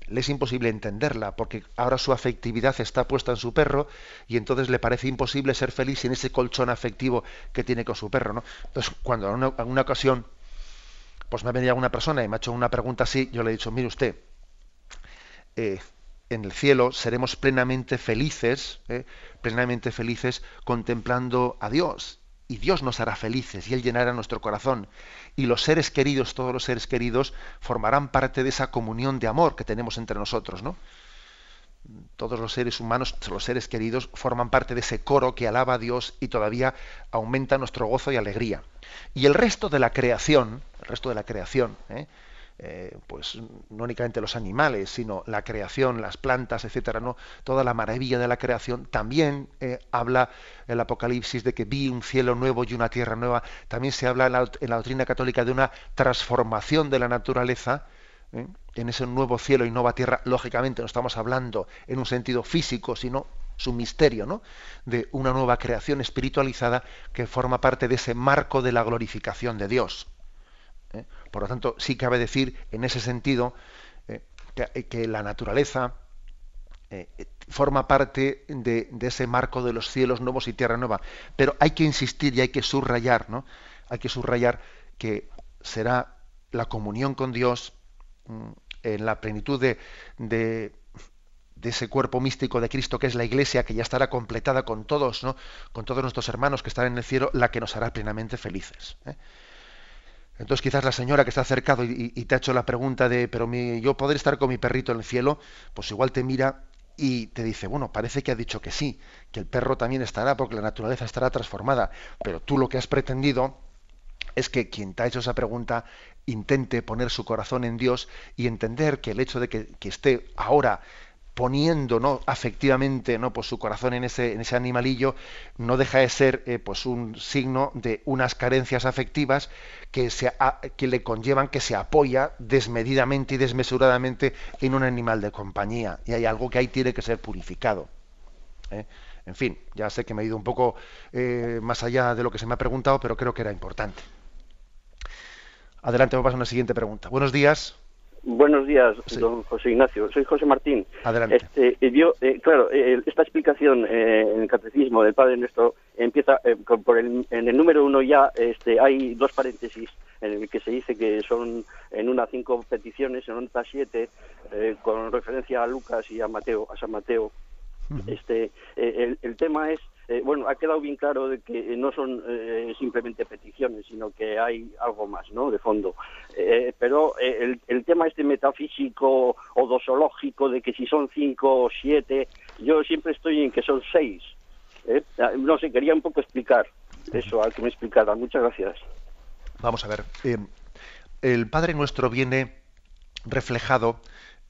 le es imposible entenderla, porque ahora su afectividad está puesta en su perro y entonces le parece imposible ser feliz sin ese colchón afectivo que tiene con su perro, ¿no? Entonces, cuando en una, ocasión pues me ha venido una persona y me ha hecho una pregunta así, yo le he dicho, mire usted, eh, en el cielo seremos plenamente felices, eh, plenamente felices contemplando a Dios. Y Dios nos hará felices y Él llenará nuestro corazón. Y los seres queridos, todos los seres queridos, formarán parte de esa comunión de amor que tenemos entre nosotros, ¿no? todos los seres humanos, los seres queridos, forman parte de ese coro que alaba a Dios y todavía aumenta nuestro gozo y alegría. Y el resto de la creación, el resto de la creación, ¿eh? Eh, pues no únicamente los animales, sino la creación, las plantas, etcétera, no, toda la maravilla de la creación. También eh, habla el Apocalipsis de que vi un cielo nuevo y una tierra nueva. También se habla en la, doctrina católica de una transformación de la naturaleza. ¿eh? En ese nuevo cielo y nueva tierra, lógicamente no estamos hablando en un sentido físico, sino su misterio, ¿no? De una nueva creación espiritualizada que forma parte de ese marco de la glorificación de Dios. ¿Eh? Por lo tanto, sí cabe decir en ese sentido eh, que, la naturaleza eh, forma parte de, ese marco de los cielos nuevos y tierra nueva. Pero hay que insistir y hay que subrayar, ¿no? Hay que subrayar que será la comunión con Dios mm, en la plenitud de, de, ese cuerpo místico de Cristo que es la Iglesia, que ya estará completada con todos, ¿no? con todos nuestros hermanos que están en el cielo, la que nos hará plenamente felices. Entonces quizás la señora que está acercado y, te ha hecho la pregunta de, pero yo podré estar con mi perrito en el cielo, pues igual te mira y te dice, bueno, parece que ha dicho que sí, que el perro también estará porque la naturaleza estará transformada, pero tú lo que has pretendido es que quien te ha hecho esa pregunta intente poner su corazón en Dios y entender que el hecho de que, que esté ahora poniendo ¿no? afectivamente ¿no? pues su corazón en ese, en ese animalillo, no deja de ser eh, pues un signo de unas carencias afectivas que, se, que le conllevan que se apoya desmedidamente y desmesuradamente en un animal de compañía. Y hay algo que ahí tiene que ser purificado. ¿eh? En fin, ya sé que me he ido un poco eh, más allá de lo que se me ha preguntado, pero creo que era importante. Adelante, vamos a una siguiente pregunta. Buenos días. Buenos días, don José Ignacio. Soy José Martín. Adelante. Este, eh, yo, eh, claro, eh, esta explicación en el catecismo del Padre Nuestro empieza por el, en el número uno ya este, hay dos paréntesis en el que se dice que son en una cinco peticiones, en otra siete, con referencia a Lucas y a Mateo, a San Mateo. Este, el, el tema es eh, bueno, ha quedado bien claro de que no son eh, simplemente peticiones, sino que hay algo más, ¿no? De fondo. Eh, pero el, tema este metafísico o dosológico de que si son cinco o siete, yo siempre estoy en que son seis. No sé, quería un poco explicar eso, al que me explicara. Muchas gracias. Vamos a ver. el Padre Nuestro viene reflejado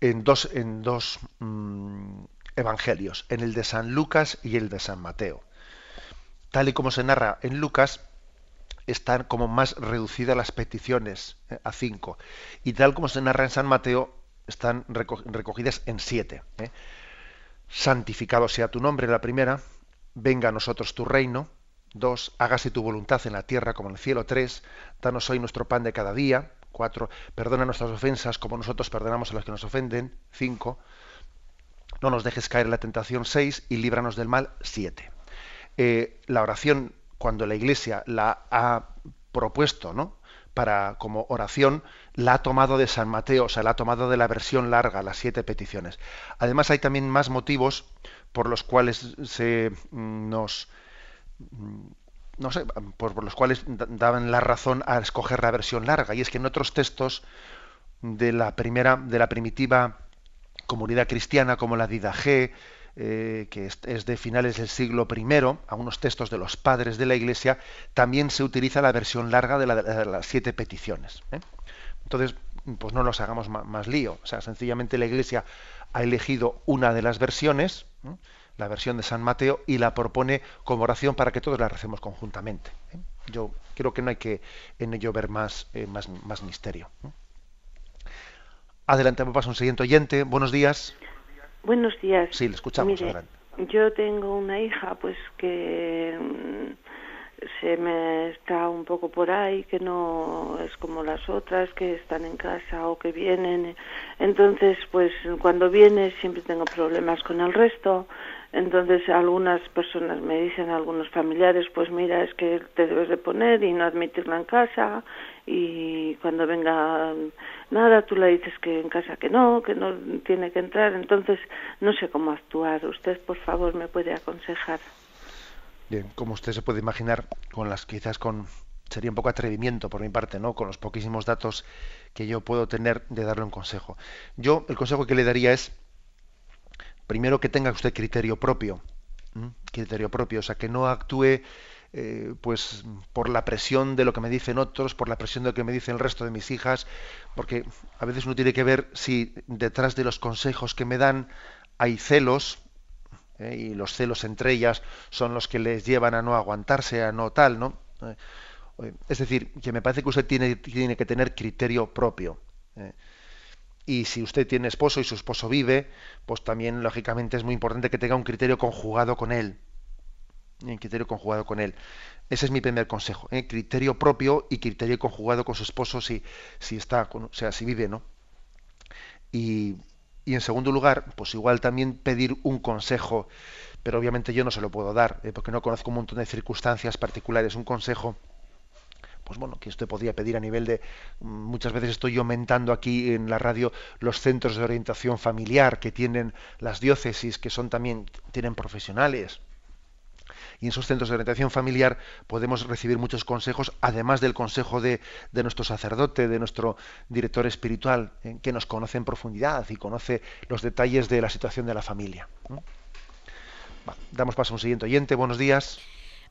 en dos, en dos mm, evangelios, en el de San Lucas y el de San Mateo tal y como se narra en Lucas, están como más reducidas las peticiones eh, a cinco. Y tal como se narra en San Mateo, están recogidas en siete. ¿eh? Santificado sea tu nombre, la primera. Venga a nosotros tu reino. Dos, hágase tu voluntad en la tierra como en el cielo. Tres, danos hoy nuestro pan de cada día. Cuatro, perdona nuestras ofensas como nosotros perdonamos a los que nos ofenden. Cinco, no nos dejes caer en la tentación. Seis, y líbranos del mal. Siete. Eh, la oración, cuando la Iglesia la ha propuesto, ¿no? Para, como oración, la ha tomado de San Mateo, o sea, la ha tomado de la versión larga, las siete peticiones. Además, hay también más motivos por los cuales se mm, nos mm, no sé, por, los cuales daban la razón a escoger la versión larga. Y es que en otros textos de la primera, de la primitiva comunidad cristiana, como la Didaje, eh, que es, de finales del siglo I, a unos textos de los padres de la Iglesia, también se utiliza la versión larga de, las siete peticiones. ¿eh? Entonces, pues no nos hagamos más, lío. O sea, sencillamente la Iglesia ha elegido una de las versiones, la versión de San Mateo, y la propone como oración para que todos la recemos conjuntamente. ¿eh? Yo creo que no hay que en ello ver más, más, más misterio. Adelante, me pasa un siguiente oyente. Buenos días. Buenos días. Sí, le escuchamos. yo tengo una hija, pues que mm, se me está un poco por ahí, que no es como las otras que están en casa o que vienen. Entonces, pues cuando viene siempre tengo problemas con el resto. Entonces algunas personas me dicen, algunos familiares, pues mira, es que te debes de poner y no admitirla en casa y cuando venga nada, tú le dices que en casa que no, que no tiene que entrar. Entonces no sé cómo actuar. Usted, por favor, me puede aconsejar. Bien, como usted se puede imaginar, con las quizás con sería un poco atrevimiento por mi parte, ¿no? Con los poquísimos datos que yo puedo tener de darle un consejo. Yo el consejo que le daría es primero que tenga usted criterio propio, criterio propio, o sea, que no actúe eh, pues por la presión de lo que me dicen otros, por la presión de lo que me dicen el resto de mis hijas, porque a veces uno tiene que ver si detrás de los consejos que me dan hay celos, eh, y los celos entre ellas son los que les llevan a no aguantarse, a no tal, ¿no? Eh, es decir, que me parece que usted tiene, tiene que tener criterio propio. Y si usted tiene esposo y su esposo vive, pues también lógicamente es muy importante que tenga un criterio conjugado con él en criterio conjugado con él. Ese es mi primer consejo, ¿eh? criterio propio y criterio conjugado con su esposo si, si está, o sea, si vive, ¿no? Y, y, en segundo lugar, pues igual también pedir un consejo, pero obviamente yo no se lo puedo dar, ¿eh? porque no conozco un montón de circunstancias particulares. Un consejo, pues bueno, que usted podría pedir a nivel de, muchas veces estoy aumentando aquí en la radio los centros de orientación familiar que tienen las diócesis, que son también, tienen profesionales y en esos centros de orientación familiar podemos recibir muchos consejos, además del consejo de, nuestro sacerdote, de nuestro director espiritual, eh, que nos conoce en profundidad y conoce los detalles de la situación de la familia. damos paso a un siguiente oyente. Buenos días.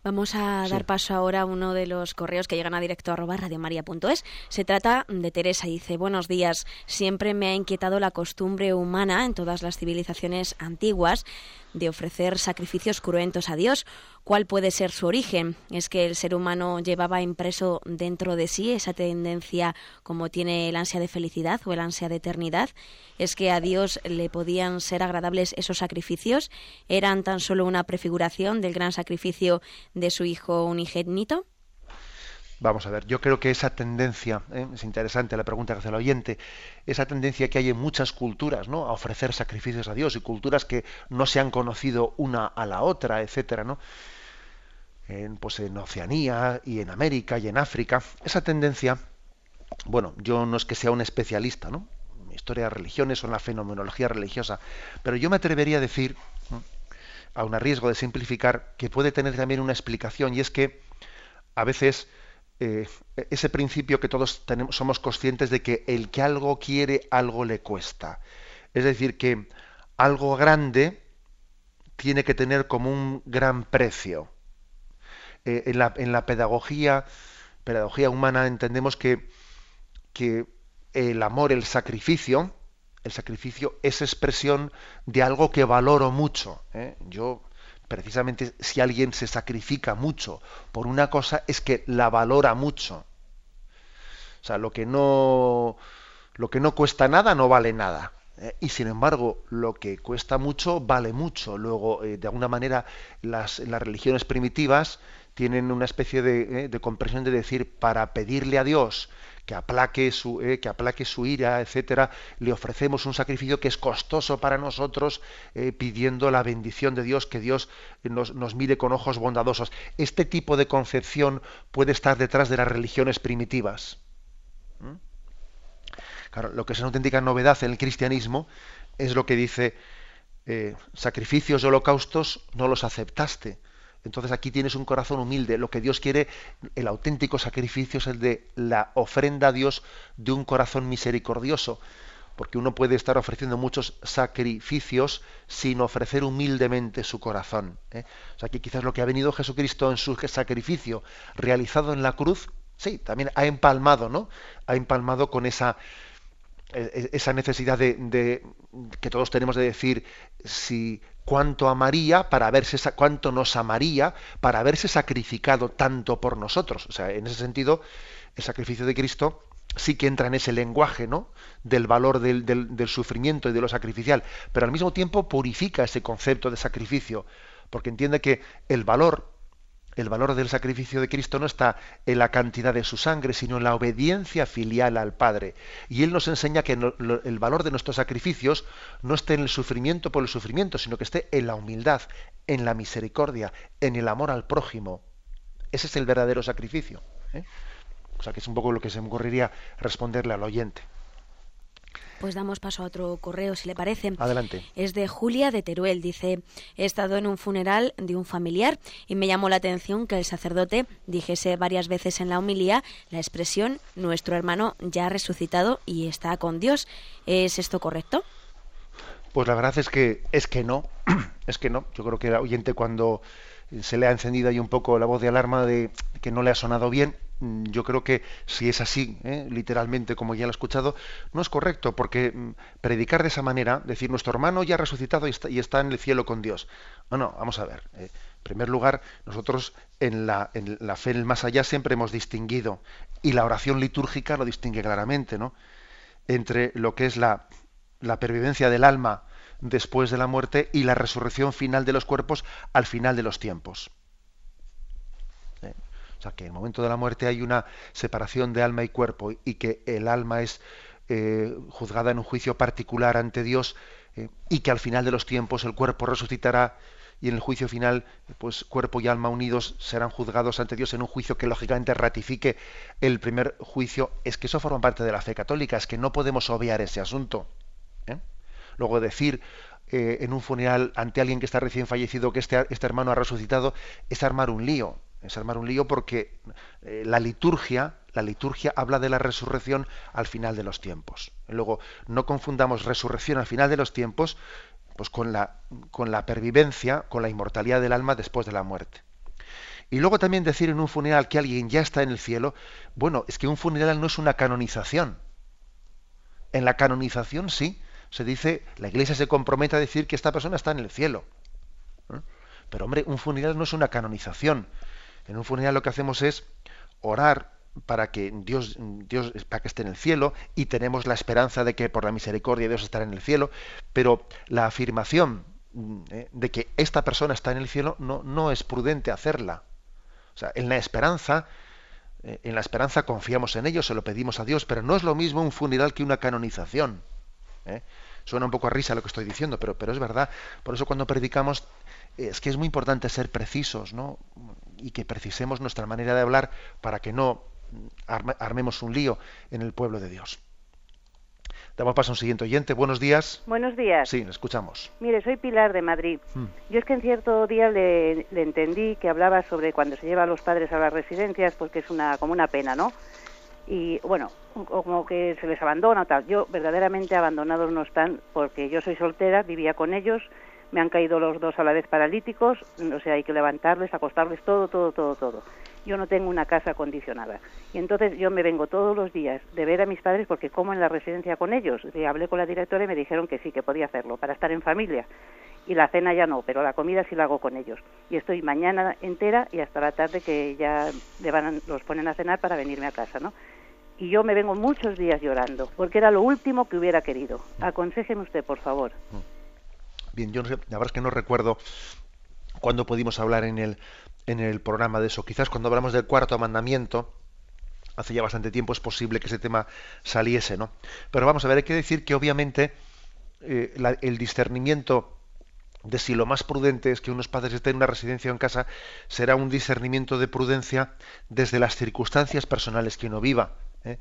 Vamos a dar paso ahora a uno de los correos que llegan a directo a radiomaria.es. Se trata de Teresa. Dice, buenos días. Siempre me ha inquietado la costumbre humana en todas las civilizaciones antiguas de ofrecer sacrificios cruentos a Dios. ¿Cuál puede ser su origen? ¿Es que el ser humano llevaba impreso dentro de sí esa tendencia como tiene el ansia de felicidad o el ansia de eternidad? ¿Es que a Dios le podían ser agradables esos sacrificios? ¿Eran tan solo una prefiguración del gran sacrificio de su Hijo unigénito? Vamos a ver, yo creo que esa tendencia, ¿eh? es interesante la pregunta que hace el oyente, esa tendencia que hay en muchas culturas, ¿no? A ofrecer sacrificios a Dios y culturas que no se han conocido una a la otra, etcétera, ¿no? En, pues en Oceanía y en América y en África, esa tendencia, bueno, yo no es que sea un especialista, ¿no? En historia de religiones o en la fenomenología religiosa, pero yo me atrevería a decir, a riesgo de simplificar, que puede tener también una explicación y es que a veces eh, ese principio que todos tenemos, somos conscientes de que el que algo quiere, algo le cuesta. Es decir, que algo grande tiene que tener como un gran precio. Eh, en, la, en, la, pedagogía, pedagogía humana entendemos que, que el amor, el sacrificio, el sacrificio es expresión de algo que valoro mucho. ¿eh? Yo precisamente si alguien se sacrifica mucho por una cosa es que la valora mucho. O sea, lo que no lo que no cuesta nada no vale nada. ¿eh? y sin embargo, lo que cuesta mucho vale mucho. Luego, eh, de alguna manera, las, las religiones primitivas tienen una especie de, eh, de comprensión de decir, para pedirle a Dios que aplaque su, eh, que aplaque su ira, etcétera, le ofrecemos un sacrificio que es costoso para nosotros, eh, pidiendo la bendición de Dios, que Dios nos, nos mire con ojos bondadosos. Este tipo de concepción puede estar detrás de las religiones primitivas. ¿Mm? Claro, lo que es una auténtica novedad en el cristianismo es lo que dice eh, sacrificios y holocaustos no los aceptaste entonces aquí tienes un corazón humilde. Lo que Dios quiere, el auténtico sacrificio es el de la ofrenda a Dios de un corazón misericordioso. Porque uno puede estar ofreciendo muchos sacrificios sin ofrecer humildemente su corazón. ¿eh? O sea que quizás lo que ha venido Jesucristo en su sacrificio realizado en la cruz, sí, también ha empalmado, ¿no? Ha empalmado con esa, esa necesidad de, que todos tenemos de decir si cuánto amaría para haberse cuánto nos amaría para haberse sacrificado tanto por nosotros. O sea, en ese sentido, el sacrificio de Cristo sí que entra en ese lenguaje, ¿no? Del valor del, del sufrimiento y de lo sacrificial, pero al mismo tiempo purifica ese concepto de sacrificio, porque entiende que el valor el valor del sacrificio de Cristo no está en la cantidad de su sangre, sino en la obediencia filial al Padre. Y Él nos enseña que el valor de nuestros sacrificios no esté en el sufrimiento por el sufrimiento, sino que esté en la humildad, en la misericordia, en el amor al prójimo. Ese es el verdadero sacrificio. ¿eh? O sea que es un poco lo que se me ocurriría responderle al oyente. Pues damos paso a otro correo, si le parece. Adelante. Es de Julia de Teruel. Dice, he estado en un funeral de un familiar y me llamó la atención que el sacerdote dijese varias veces en la homilía la expresión, nuestro hermano ya ha resucitado y está con Dios. ¿Es esto correcto? Pues la verdad es que es que no, [CLEARS THROAT] es que no. Yo creo que el oyente cuando se le ha encendido ahí un poco la voz de alarma de que no le ha sonado bien, yo creo que si es así, ¿eh? literalmente como ya lo he escuchado, no es correcto, porque mm, predicar de esa manera, decir nuestro hermano ya ha resucitado y está, en el cielo con Dios. No, no, vamos a ver. ¿eh? en primer lugar, nosotros en la, en la fe en el más allá siempre hemos distinguido, y la oración litúrgica lo distingue claramente, ¿no? Entre lo que es la, la pervivencia del alma después de la muerte y la resurrección final de los cuerpos al final de los tiempos. ¿Eh? Sea, que en el momento de la muerte hay una separación de alma y cuerpo y que el alma es eh, juzgada en un juicio particular ante Dios eh, y que al final de los tiempos el cuerpo resucitará y en el juicio final, pues cuerpo y alma unidos serán juzgados ante Dios en un juicio que lógicamente ratifique el primer juicio. Es que eso forma parte de la fe católica, es que no podemos obviar ese asunto. Luego decir eh, en un funeral ante alguien que está recién fallecido que este, este, hermano ha resucitado es armar un lío. Es armar un lío porque eh, la liturgia, la liturgia habla de la resurrección al final de los tiempos. Luego, no confundamos resurrección al final de los tiempos pues con la, con la pervivencia, con la inmortalidad del alma después de la muerte. Y luego también decir en un funeral que alguien ya está en el cielo, bueno, es que un funeral no es una canonización. En la canonización sí, se dice, la iglesia se compromete a decir que esta persona está en el cielo. ¿eh? Pero hombre, un funeral no es una canonización. En un funeral lo que hacemos es orar para que Dios, Dios para que esté en el cielo y tenemos la esperanza de que por la misericordia Dios estará en el cielo, pero la afirmación ¿eh? de que esta persona está en el cielo no, no es prudente hacerla. O sea, en la esperanza, eh, en la esperanza confiamos en ello, se lo pedimos a Dios, pero no es lo mismo un funeral que una canonización. ¿eh? Suena un poco a risa lo que estoy diciendo, pero, pero es verdad. Por eso cuando predicamos es que es muy importante ser precisos, ¿no? Y que precisemos nuestra manera de hablar para que no armemos un lío en el pueblo de Dios. Damos paso a un siguiente oyente. Buenos días. Buenos días. Sí, escuchamos. Mire, soy Pilar de Madrid. Hmm. Yo es que en cierto día le, le, entendí que hablaba sobre cuando se lleva a los padres a las residencias, porque es una como una pena, ¿no? y bueno, como que se les abandona o tal. Yo verdaderamente abandonados no están porque yo soy soltera, vivía con ellos, me han caído los dos a la vez paralíticos, o sea, hay que levantarles, acostarles, todo, todo, todo, todo. Yo no tengo una casa acondicionada. Y entonces yo me vengo todos los días de ver a mis padres porque como en la residencia con ellos. Y hablé con la directora y me dijeron que sí, que podía hacerlo, para estar en familia. Y la cena ya no, pero la comida sí la hago con ellos. Y estoy mañana entera y hasta la tarde que ya le van, los ponen a cenar para venirme a casa, ¿no? y yo me vengo muchos días llorando, porque era lo último que hubiera querido. Aconsejeme usted, por favor. Bien, yo la verdad es que no recuerdo cuándo pudimos hablar en el, en el programa de eso. Quizás cuando hablamos del cuarto mandamiento, hace ya bastante tiempo, es posible que ese tema saliese, ¿no? Pero vamos a ver, hay que decir que obviamente eh, el discernimiento de si lo más prudente es que unos padres estén en una residencia o en casa será un discernimiento de prudencia desde las circunstancias personales que uno viva. ¿eh?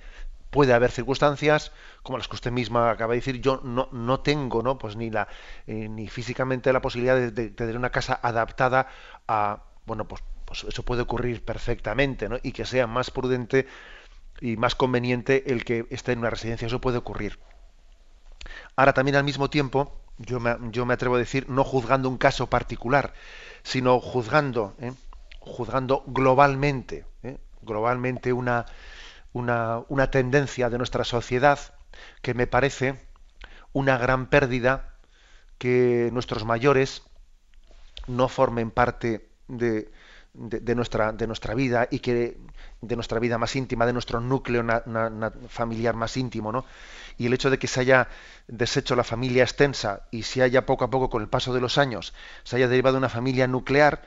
Puede haber circunstancias, como las que usted misma acaba de decir, yo no, no tengo ¿no? Pues ni, la, eh, ni físicamente la posibilidad de, tener una casa adaptada a, bueno, pues, pues, eso puede ocurrir perfectamente, ¿no? y que sea más prudente y más conveniente el que esté en una residencia, eso puede ocurrir. Ahora también al mismo tiempo, yo me, yo me atrevo a decir, no juzgando un caso particular, sino juzgando, ¿eh? juzgando globalmente, globalmente una, una, una tendencia de nuestra sociedad que me parece una gran pérdida que nuestros mayores no formen parte de, de, nuestra, de nuestra vida y que de nuestra vida más íntima, de nuestro núcleo familiar más íntimo, ¿no? Y el hecho de que se haya deshecho la familia extensa y se haya poco a poco, con el paso de los años, se haya derivado una familia nuclear,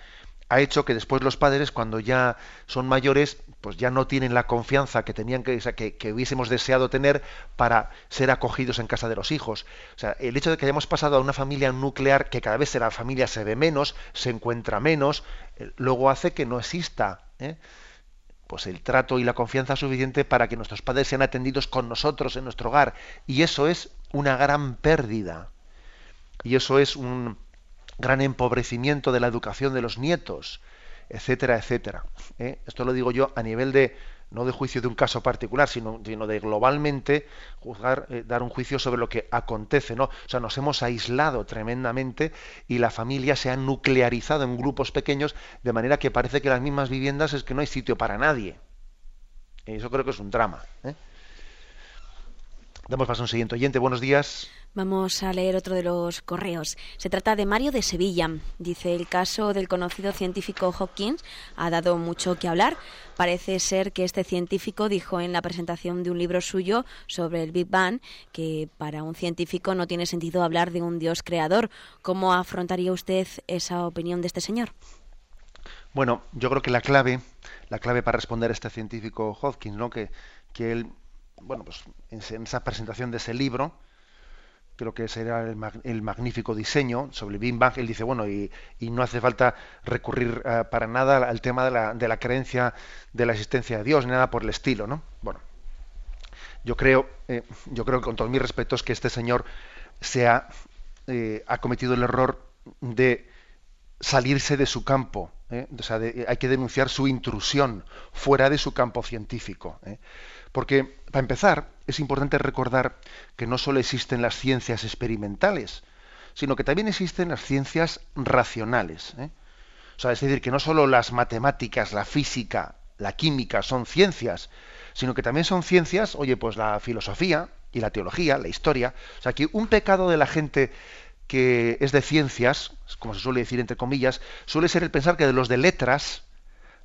ha hecho que después los padres, cuando ya son mayores, pues ya no tienen la confianza que tenían que, que, hubiésemos deseado tener para ser acogidos en casa de los hijos. O sea, el hecho de que hayamos pasado a una familia nuclear, que cada vez la familia se ve menos, se encuentra menos, eh, luego hace que no exista ¿eh? pues el trato y la confianza suficiente para que nuestros padres sean atendidos con nosotros en nuestro hogar. Y eso es una gran pérdida. Y eso es un gran empobrecimiento de la educación de los nietos, etcétera, etcétera. ¿eh? Esto lo digo yo a nivel de no de juicio de un caso particular, sino, de globalmente juzgar, eh, dar un juicio sobre lo que acontece, ¿no? O sea, nos hemos aislado tremendamente y la familia se ha nuclearizado en grupos pequeños, de manera que parece que las mismas viviendas es que no hay sitio para nadie. Eso creo que es un drama. ¿eh? Damos paso a un siguiente oyente. Buenos días. Vamos a leer otro de los correos. Se trata de Mario de Sevilla. Dice, el caso del conocido científico Hopkins ha dado mucho que hablar. Parece ser que este científico dijo en la presentación de un libro suyo sobre el Big Bang que para un científico no tiene sentido hablar de un Dios creador. ¿Cómo afrontaría usted esa opinión de este señor? Bueno, yo creo que la clave, la clave para responder a este científico Hopkins, ¿no? que, que él, bueno, pues en esa presentación de ese libro, creo que será el, el, magnífico diseño sobre Big Bang, él dice, bueno, y, no hace falta recurrir eh, para nada al tema de la, de la, creencia de la existencia de Dios, ni nada por el estilo, ¿no? Bueno, yo creo, eh, yo creo con todos mis respetos que este señor se ha, eh, cometido el error de salirse de su campo, o sea, hay que denunciar su intrusión fuera de su campo científico. Porque, para empezar, es importante recordar que no solo existen las ciencias experimentales, sino que también existen las ciencias racionales. ¿eh? O sea, es decir, que no solo las matemáticas, la física, la química son ciencias, sino que también son ciencias, oye, pues la filosofía y la teología, la historia. O sea, que un pecado de la gente que es de ciencias, como se suele decir entre comillas, suele ser el pensar que de los de letras,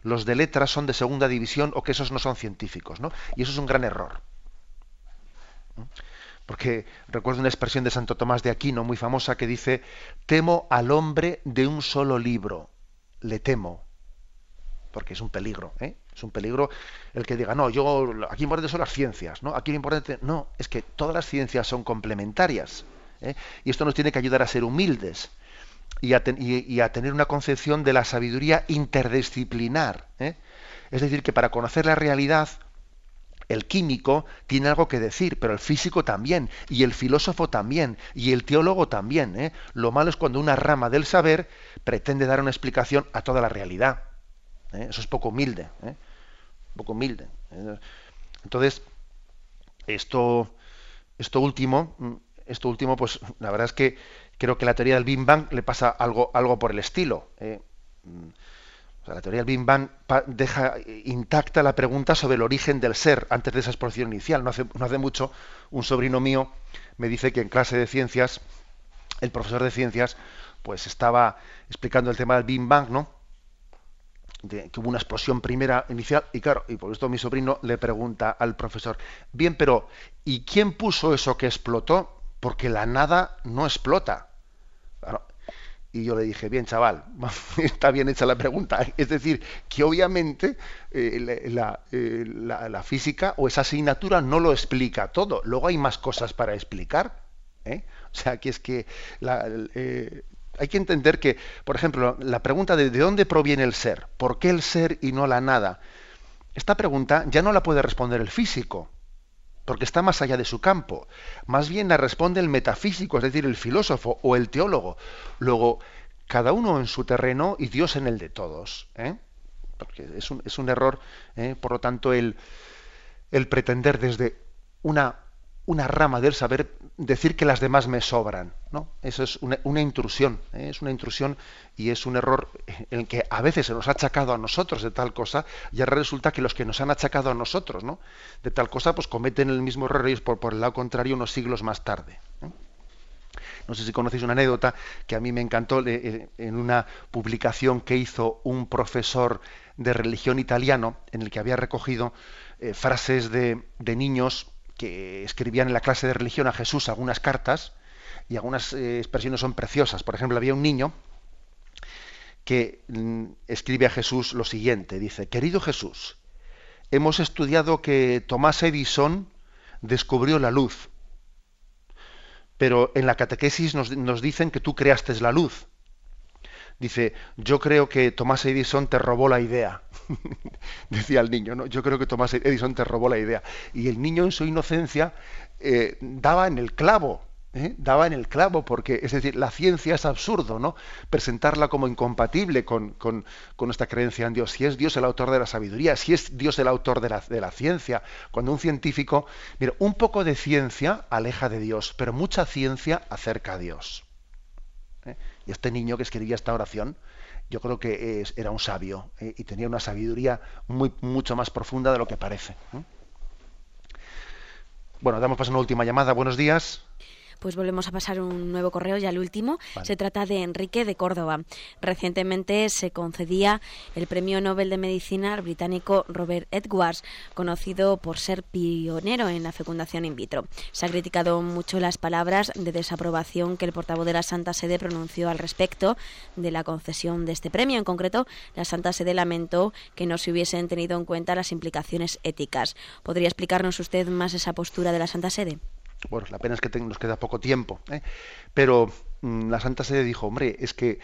los de letras son de segunda división o que esos no son científicos, ¿no? Y eso es un gran error. Porque recuerdo una expresión de Santo Tomás de Aquino muy famosa que dice, temo al hombre de un solo libro, le temo. Porque es un peligro, ¿eh? Es un peligro el que diga, no, yo, aquí importante son las ciencias, ¿no? Aquí lo importante, no, es que todas las ciencias son complementarias. ¿eh? Y esto nos tiene que ayudar a ser humildes y a, tener una concepción de la sabiduría interdisciplinar. ¿eh? Es decir, que para conocer la realidad, el químico tiene algo que decir, pero el físico también, y el filósofo también, y el teólogo también. ¿eh? Lo malo es cuando una rama del saber pretende dar una explicación a toda la realidad. ¿eh? Eso es poco humilde. Poco humilde. Entonces, esto, esto último, esto último, pues la verdad es que creo que la teoría del Big Bang le pasa algo, algo por el estilo. ¿eh? Mm, la teoría del Big Bang deja intacta la pregunta sobre el origen del ser antes de esa explosión inicial. No hace, no hace mucho un sobrino mío me dice que en clase de ciencias, el profesor de ciencias, pues estaba explicando el tema del Big Bang, ¿no? Que hubo una explosión primera inicial y claro, y por esto mi sobrino le pregunta al profesor, bien, pero ¿y quién puso eso que explotó? Porque la nada no explota. Y yo le dije, bien, chaval, [LAUGHS] está bien hecha la pregunta. Es decir, que obviamente eh, eh, la, física o esa asignatura no lo explica todo. Luego hay más cosas para explicar. ¿eh? O sea, que es que hay que entender que, por ejemplo, la pregunta de de dónde proviene el ser, ¿por qué el ser y no la nada? Esta pregunta ya no la puede responder el físico porque está más allá de su campo. Más bien la responde el metafísico, es decir, el filósofo o el teólogo. Luego, cada uno en su terreno y Dios en el de todos. ¿eh? Porque es un, es un error, ¿eh? por lo tanto, el, el pretender desde una una rama del saber decir que las demás me sobran. ¿no? Eso es una, intrusión, ¿eh? es una intrusión y es un error en el que a veces se nos ha achacado a nosotros de tal cosa y ahora resulta que los que nos han achacado a nosotros ¿no? de tal cosa pues cometen el mismo error y por, por el lado contrario unos siglos más tarde. ¿eh? No sé si conocéis una anécdota que a mí me encantó eh, en una publicación que hizo un profesor de religión italiano en el que había recogido frases de, de niños que escribían en la clase de religión a Jesús algunas cartas y algunas eh, expresiones son preciosas. Por ejemplo, había un niño que mm, escribe a Jesús lo siguiente, dice, querido Jesús, hemos estudiado que Tomás Edison descubrió la luz, pero en la catequesis nos, nos dicen que tú creaste la luz dice, yo creo que Tomás Edison te robó la idea. [LAUGHS] Decía el niño, ¿no? Yo creo que Tomás Edison te robó la idea. Y el niño en su inocencia eh, daba en el clavo. ¿eh? daba en el clavo, porque es decir, la ciencia es absurdo, ¿no? Presentarla como incompatible con, nuestra creencia en Dios. Si es Dios el autor de la sabiduría, si es Dios el autor de la, de la ciencia, cuando un científico, mira, un poco de ciencia aleja de Dios, pero mucha ciencia acerca a Dios. Y este niño que escribía esta oración, yo creo que era un sabio ¿eh? y tenía una sabiduría muy, mucho más profunda de lo que parece. Bueno, damos paso a una última llamada. Buenos días pues volvemos a pasar un nuevo correo, ya el último. Se trata de Enrique de Córdoba. Recientemente se concedía el premio Nobel de Medicina al británico Robert Edwards, conocido por ser pionero en la fecundación in vitro. Se ha criticado mucho las palabras de desaprobación que el portavoz de la Santa Sede pronunció al respecto de la concesión de este premio. En concreto, la Santa Sede lamentó que no se hubiesen tenido en cuenta las implicaciones éticas. ¿Podría explicarnos usted más esa postura de la Santa Sede? Bueno, la pena es que nos queda poco tiempo, ¿eh? pero mm, la Santa Sede dijo, hombre, es que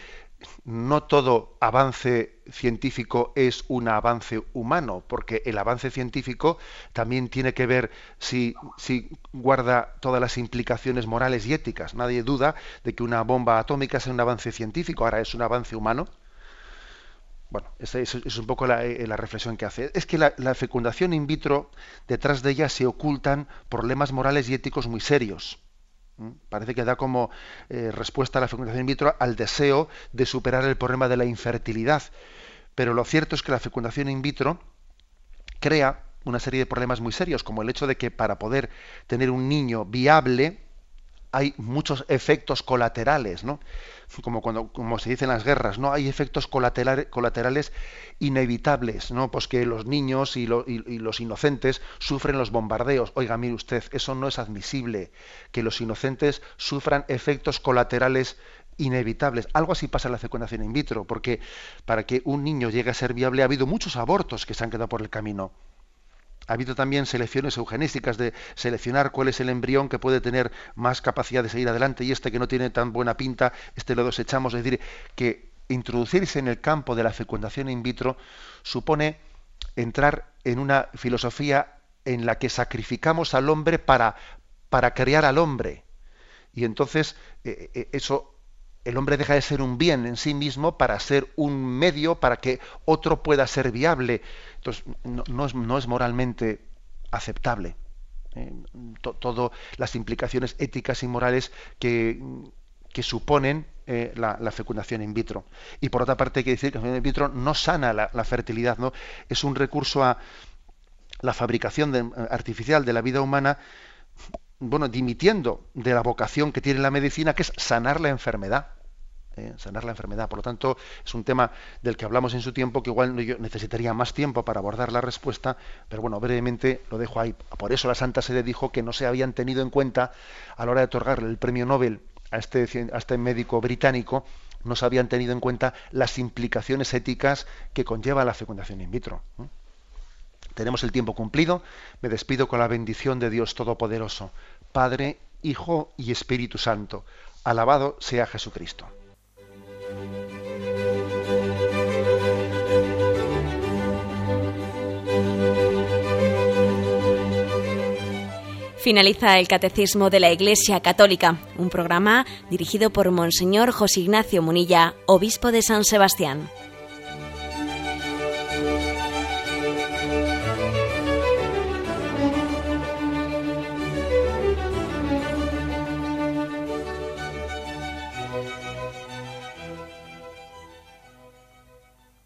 no todo avance científico es un avance humano, porque el avance científico también tiene que ver si, si, guarda todas las implicaciones morales y éticas. Nadie duda de que una bomba atómica sea un avance científico, ahora es un avance humano. Bueno, esa es, un poco eh, la, reflexión que hace. Es que la, fecundación in vitro, detrás de ella se ocultan problemas morales y éticos muy serios. ¿Mm? Parece que da como eh, respuesta a la fecundación in vitro al deseo de superar el problema de la infertilidad. Pero lo cierto es que la fecundación in vitro crea una serie de problemas muy serios, como el hecho de que para poder tener un niño viable hay muchos efectos colaterales, ¿no? como cuando como se dice en las guerras, ¿no? Hay efectos colaterales, inevitables, ¿no? Pues que los niños y, los inocentes sufren los bombardeos. Oiga, mire usted, eso no es admisible, que los inocentes sufran efectos colaterales inevitables. Algo así pasa en la fecundación in vitro, porque para que un niño llegue a ser viable ha habido muchos abortos que se han quedado por el camino. Ha habido también selecciones eugenísticas de seleccionar cuál es el embrión que puede tener más capacidad de seguir adelante y este que no tiene tan buena pinta, este lo desechamos. Es decir, que introducirse en el campo de la fecundación in vitro supone entrar en una filosofía en la que sacrificamos al hombre para, para crear al hombre. Y entonces eh, eh, eso el hombre deja de ser un bien en sí mismo para ser un medio para que otro pueda ser viable. Entonces, no, es, moralmente aceptable. Eh, Todas las implicaciones éticas y morales que, suponen eh, la, fecundación in vitro. Y por otra parte hay que decir que la fecundación in vitro no sana la, fertilidad, ¿no? Es un recurso a la fabricación artificial de la vida humana, bueno, dimitiendo de la vocación que tiene la medicina, que es sanar la enfermedad. Eh, sanar la enfermedad. Por lo tanto, es un tema del que hablamos en su tiempo, que igual necesitaría más tiempo para abordar la respuesta, pero bueno, brevemente lo dejo ahí. Por eso la Santa Sede dijo que no se habían tenido en cuenta a la hora de otorgarle el premio Nobel a este, a este médico británico, no se habían tenido en cuenta las implicaciones éticas que conlleva la fecundación in vitro. Tenemos el tiempo cumplido. Me despido con la bendición de Dios Todopoderoso, Padre, Hijo y Espíritu Santo. Alabado sea Jesucristo. Finaliza el Catecismo de la Iglesia Católica, un programa dirigido por Monseñor José Ignacio Munilla, obispo de San Sebastián.